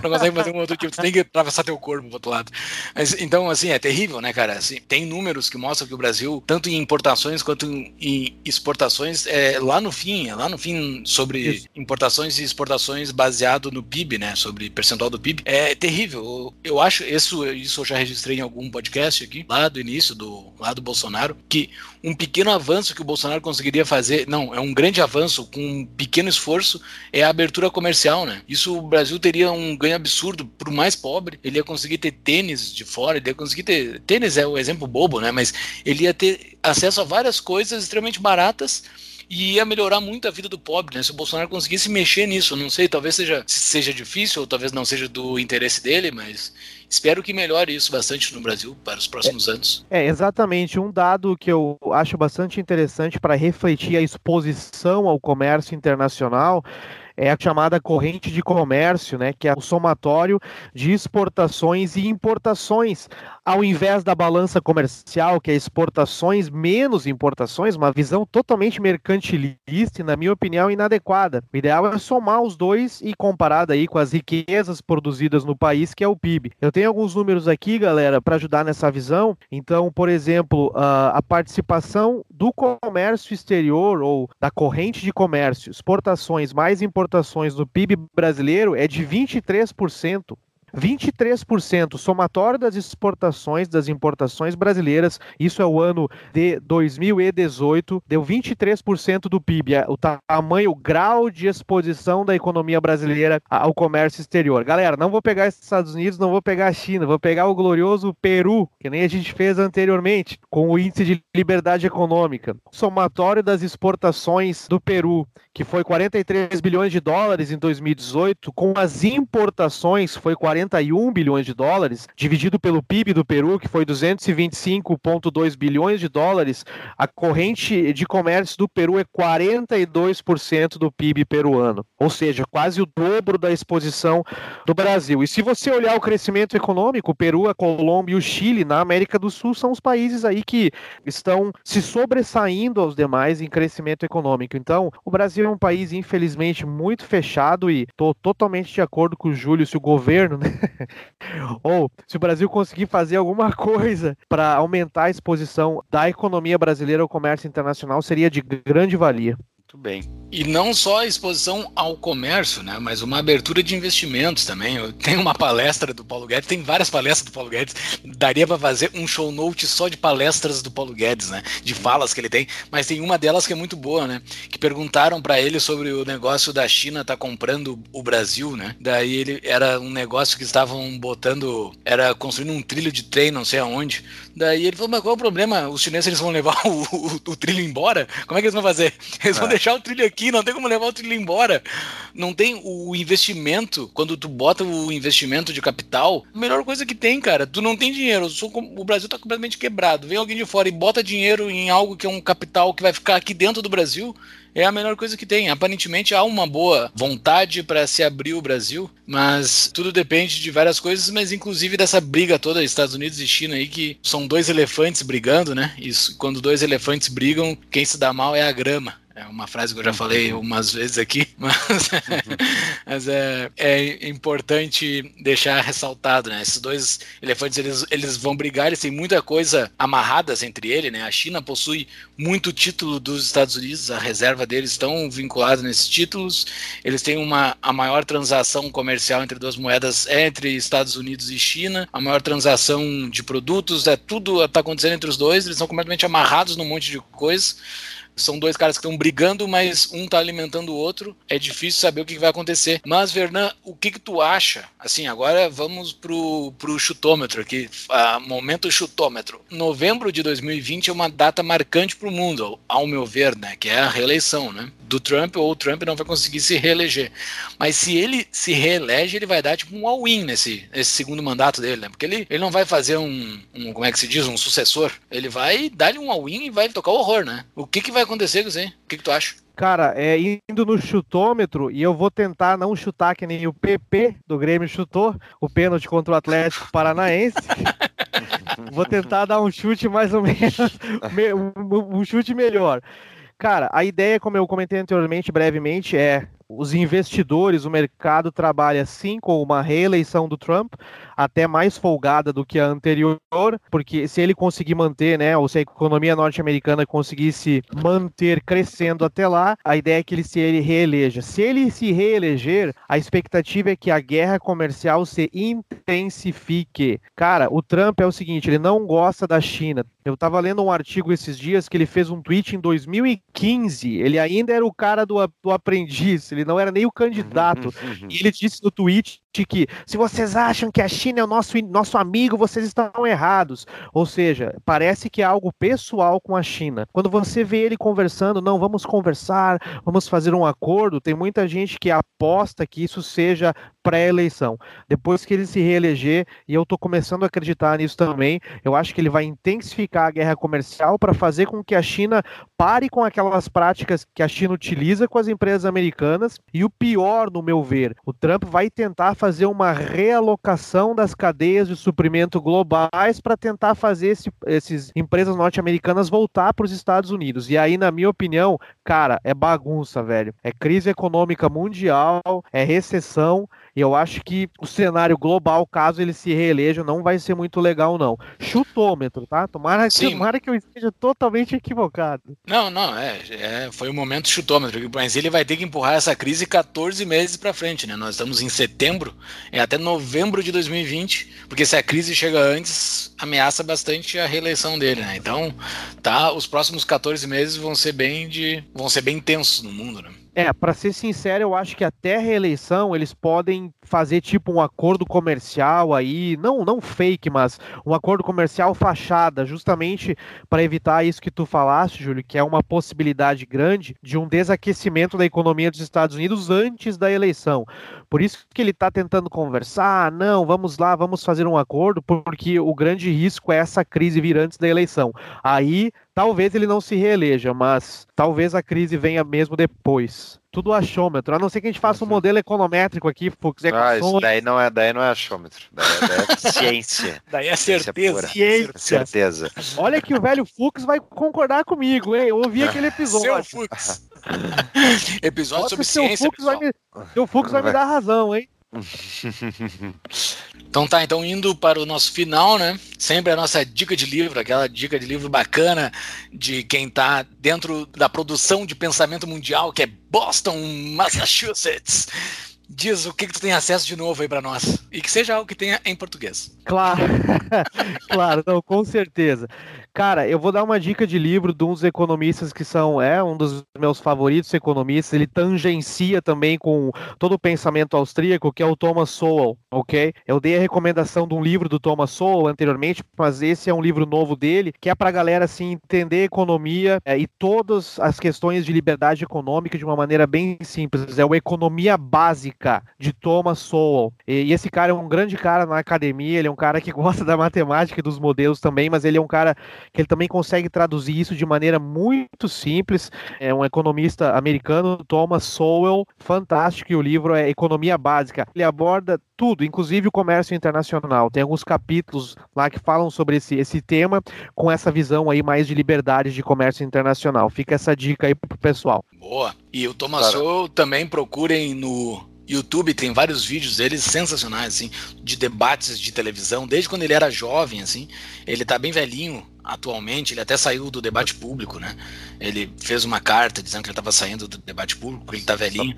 não consegue fazer um outro tipo, tu tem que atravessar teu corpo pro outro lado. Mas, então, assim, é terrível, né, cara? Assim, tem números que mostram que o Brasil, tanto em importações quanto em exportações, é lá no fim, é lá no fim sobre Isso. importações e exportações baseado no PIB, né, sobre percentual do PIB, é terrível. Eu acho, isso, isso eu já registrei em algum podcast aqui, lá do início, início do lado do Bolsonaro, que um pequeno avanço que o Bolsonaro conseguiria fazer, não, é um grande avanço com um pequeno esforço, é a abertura comercial, né? Isso o Brasil teria um ganho absurdo pro mais pobre, ele ia conseguir ter tênis de fora, ele ia conseguir ter, tênis é o exemplo bobo, né? Mas ele ia ter acesso a várias coisas extremamente baratas e ia melhorar muito a vida do pobre, né? Se o Bolsonaro conseguisse mexer nisso, não sei, talvez seja, seja difícil, ou talvez não seja do interesse dele, mas espero que melhore isso bastante no Brasil para os próximos é, anos. É, exatamente. Um dado que eu acho bastante interessante para refletir a exposição ao comércio internacional é a chamada corrente de comércio, né, que é o somatório de exportações e importações, ao invés da balança comercial, que é exportações menos importações, uma visão totalmente mercantilista e, na minha opinião, inadequada. O ideal é somar os dois e comparado aí com as riquezas produzidas no país, que é o PIB. Eu tenho alguns números aqui, galera, para ajudar nessa visão. Então, por exemplo, a participação do comércio exterior ou da corrente de comércio, exportações mais importações do PIB brasileiro é de 23%. 23% somatório das exportações, das importações brasileiras, isso é o ano de 2018, deu 23% do PIB, é o tamanho, o grau de exposição da economia brasileira ao comércio exterior. Galera, não vou pegar os Estados Unidos, não vou pegar a China, vou pegar o glorioso Peru, que nem a gente fez anteriormente, com o índice de liberdade econômica. Somatório das exportações do Peru, que foi 43 bilhões de dólares em 2018, com as importações foi 40 41 bilhões de dólares, dividido pelo PIB do Peru, que foi 225,2 bilhões de dólares, a corrente de comércio do Peru é 42% do PIB peruano, ou seja, quase o dobro da exposição do Brasil. E se você olhar o crescimento econômico, o Peru, a Colômbia e o Chile na América do Sul são os países aí que estão se sobressaindo aos demais em crescimento econômico. Então, o Brasil é um país, infelizmente, muito fechado e estou totalmente de acordo com o Júlio, se o governo né, Ou se o Brasil conseguir fazer alguma coisa para aumentar a exposição da economia brasileira ao comércio internacional, seria de grande valia. Muito bem. E não só a exposição ao comércio, né, mas uma abertura de investimentos também. Eu tenho uma palestra do Paulo Guedes, tem várias palestras do Paulo Guedes. Daria para fazer um show note só de palestras do Paulo Guedes, né, de falas que ele tem. Mas tem uma delas que é muito boa, né, que perguntaram para ele sobre o negócio da China estar tá comprando o Brasil, né. Daí ele era um negócio que estavam botando, era construindo um trilho de trem, não sei aonde. Daí ele falou, mas qual é o problema? Os chineses eles vão levar o, o, o trilho embora? Como é que eles vão fazer? Eles vão é. deixar o trilho aqui, não tem como levar o trilho embora. Não tem o investimento, quando tu bota o investimento de capital, a melhor coisa que tem, cara. Tu não tem dinheiro, o Brasil tá completamente quebrado. Vem alguém de fora e bota dinheiro em algo que é um capital que vai ficar aqui dentro do Brasil é a melhor coisa que tem. Aparentemente há uma boa vontade para se abrir o Brasil, mas tudo depende de várias coisas, mas inclusive dessa briga toda Estados Unidos e China aí que são dois elefantes brigando, né? Isso, quando dois elefantes brigam, quem se dá mal é a grama. É uma frase que eu já uhum. falei umas vezes aqui, mas, mas é, é, importante deixar ressaltado, né? Esses dois elefantes, eles, eles vão brigar, eles têm muita coisa amarradas entre eles, né? A China possui muito título dos Estados Unidos, a reserva deles estão vinculados nesses títulos. Eles têm uma, a maior transação comercial entre duas moedas é entre Estados Unidos e China, a maior transação de produtos, é tudo está acontecendo entre os dois, eles são completamente amarrados num monte de coisa são dois caras que estão brigando, mas um tá alimentando o outro. É difícil saber o que, vai acontecer. Mas, Vernan, o que, que tu acha? Assim, agora vamos pro, pro chutômetro aqui. Uh, momento chutômetro. Novembro de 2020 é uma data marcante para o mundo, ao meu ver, né? Que é a reeleição, né? Do Trump, ou o Trump não vai conseguir se reeleger. Mas se ele se reelege, ele vai dar tipo um all-in nesse, nesse segundo mandato dele, né? Porque ele, ele não vai fazer um, um, como é que se diz, um sucessor. Ele vai dar-lhe um all-in e vai tocar o horror, né? O que, que vai acontecer com O que, que tu acha? Cara, é, indo no chutômetro, e eu vou tentar não chutar que nem o PP do Grêmio chutou, o pênalti contra o Atlético Paranaense. vou tentar dar um chute mais ou menos, um, um chute melhor. Cara, a ideia, como eu comentei anteriormente, brevemente, é os investidores, o mercado trabalha sim com uma reeleição do Trump. Até mais folgada do que a anterior, porque se ele conseguir manter, né, ou se a economia norte-americana conseguisse manter crescendo até lá, a ideia é que ele se ele reeleja. Se ele se reeleger, a expectativa é que a guerra comercial se intensifique. Cara, o Trump é o seguinte, ele não gosta da China. Eu tava lendo um artigo esses dias que ele fez um tweet em 2015. Ele ainda era o cara do, do aprendiz, ele não era nem o candidato. Uhum. e ele disse no tweet que se vocês acham que a China é o nosso, nosso amigo, vocês estão errados. Ou seja, parece que é algo pessoal com a China. Quando você vê ele conversando, não, vamos conversar, vamos fazer um acordo, tem muita gente que aposta que isso seja pré-eleição. Depois que ele se reeleger, e eu estou começando a acreditar nisso também, eu acho que ele vai intensificar a guerra comercial para fazer com que a China pare com aquelas práticas que a China utiliza com as empresas americanas. E o pior, no meu ver, o Trump vai tentar fazer uma realocação das cadeias de suprimento globais para tentar fazer esse, esses empresas norte-americanas voltar para os Estados Unidos. E aí, na minha opinião, cara, é bagunça, velho. É crise econômica mundial, é recessão. E eu acho que o cenário global, caso ele se reeleja, não vai ser muito legal, não. Chutômetro, tá? Tomara, tomara que eu esteja totalmente equivocado. Não, não, é, é foi o um momento chutômetro. Mas ele vai ter que empurrar essa crise 14 meses para frente, né? Nós estamos em setembro, é até novembro de 2020, porque se a crise chega antes, ameaça bastante a reeleição dele, né? Então, tá, os próximos 14 meses vão ser bem de, vão ser bem tensos no mundo, né? É, para ser sincero, eu acho que até reeleição eles podem fazer tipo um acordo comercial aí, não não fake, mas um acordo comercial fachada, justamente para evitar isso que tu falaste, Júlio, que é uma possibilidade grande de um desaquecimento da economia dos Estados Unidos antes da eleição. Por isso que ele está tentando conversar, não, vamos lá, vamos fazer um acordo, porque o grande risco é essa crise vir antes da eleição. Aí talvez ele não se reeleja, mas talvez a crise venha mesmo depois. Tudo achômetro, a não ser que a gente faça um uhum. modelo econométrico aqui, Fux. É ah, isso daí não é, daí não é achômetro, daí, é, daí é ciência. daí é certeza. Ciência. certeza. Olha que o velho Fux vai concordar comigo, hein? Eu ouvi aquele episódio. Seu Fux. episódio sobre ciência. Fux vai me, seu Fux vai me dar razão, hein? Então tá, então indo para o nosso final, né? Sempre a nossa dica de livro, aquela dica de livro bacana de quem tá dentro da produção de pensamento mundial, que é Boston, Massachusetts. Diz o que, que tu tem acesso de novo aí para nós. E que seja algo que tenha em português. Claro, claro, não, com certeza. Cara, eu vou dar uma dica de livro de uns economistas que são, é, um dos meus favoritos economistas. Ele tangencia também com todo o pensamento austríaco, que é o Thomas Sowell, ok? Eu dei a recomendação de um livro do Thomas Sowell anteriormente, mas esse é um livro novo dele, que é pra galera, assim, entender economia é, e todas as questões de liberdade econômica de uma maneira bem simples. É o Economia Básica, de Thomas Sowell. E, e esse cara é um grande cara na academia, ele é um cara que gosta da matemática e dos modelos também, mas ele é um cara que ele também consegue traduzir isso de maneira muito simples. É um economista americano, Thomas Sowell, fantástico, e o livro é Economia Básica. Ele aborda tudo, inclusive o comércio internacional. Tem alguns capítulos lá que falam sobre esse, esse tema, com essa visão aí mais de liberdade de comércio internacional. Fica essa dica aí pro pessoal. Boa. E o Thomas Sowell também procurem no YouTube tem vários vídeos dele sensacionais, assim, de debates de televisão, desde quando ele era jovem, assim. Ele tá bem velhinho atualmente, ele até saiu do debate público, né? Ele fez uma carta dizendo que ele estava saindo do debate público, ele tá velhinho,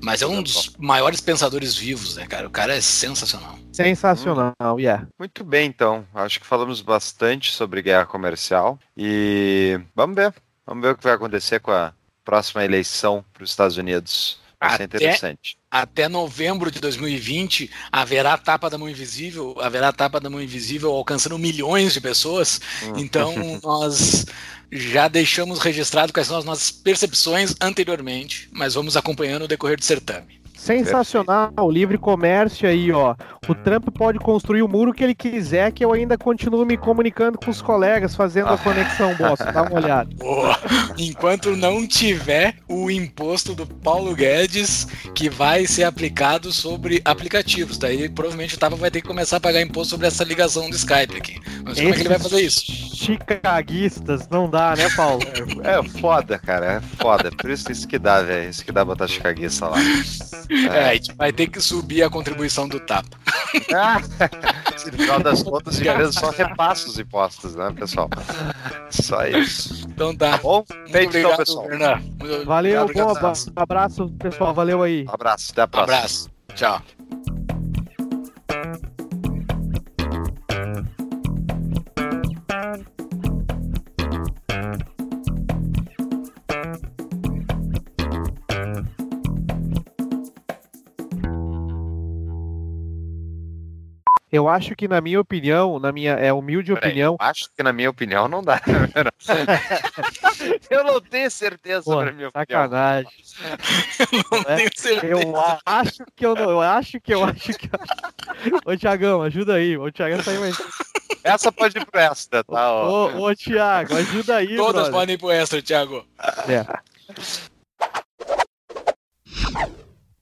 mas é um dos maiores pensadores vivos, né, cara? O cara é sensacional. Sensacional, hum. yeah. Muito bem, então. Acho que falamos bastante sobre guerra comercial e vamos ver. Vamos ver o que vai acontecer com a próxima eleição para os Estados Unidos. Vai ser interessante até novembro de 2020 haverá a tapa da mão invisível, haverá a tapa da mão invisível alcançando milhões de pessoas. Hum. Então nós já deixamos registrado quais são as nossas percepções anteriormente, mas vamos acompanhando o decorrer do certame. Sensacional, o livre comércio aí, ó. O Trump pode construir o muro que ele quiser, que eu ainda continuo me comunicando com os colegas, fazendo a conexão, boss. Dá uma olhada. Boa. Enquanto não tiver o imposto do Paulo Guedes, que vai ser aplicado sobre aplicativos. Daí provavelmente o Tava vai ter que começar a pagar imposto sobre essa ligação do Skype aqui. Mas como é que ele vai fazer isso? chicaguistas, não dá, né, Paulo? É, foda, cara, é foda. Por isso isso que dá, velho. Isso que dá botar chicaguista lá. É, a gente vai ter que subir a contribuição do tapa. Ah, no final das contas, a empresa só repassa os impostos, né, pessoal? Só isso. Então tá. Tá bom? Muito então, obrigado, pessoal. Muito Valeu, obrigado, aba- abraço, pessoal. Valeu aí. Um abraço, até a próxima. Abraço. Tchau. Eu acho que, na minha opinião, na minha é humilde Peraí, opinião, Acho que, na minha opinião, não dá. eu não tenho certeza pô, sobre a minha opinião. sacanagem. Não É, tenho certeza. Eu acho que eu não. Eu acho que eu acho que. Ô, Tiagão, ajuda aí. Ô, Tiagão aí. Essa pode ir pro extra, tá? ó. Ô, ô Tiago, ajuda aí, Todas brother. podem ir pro extra, Thiago. É.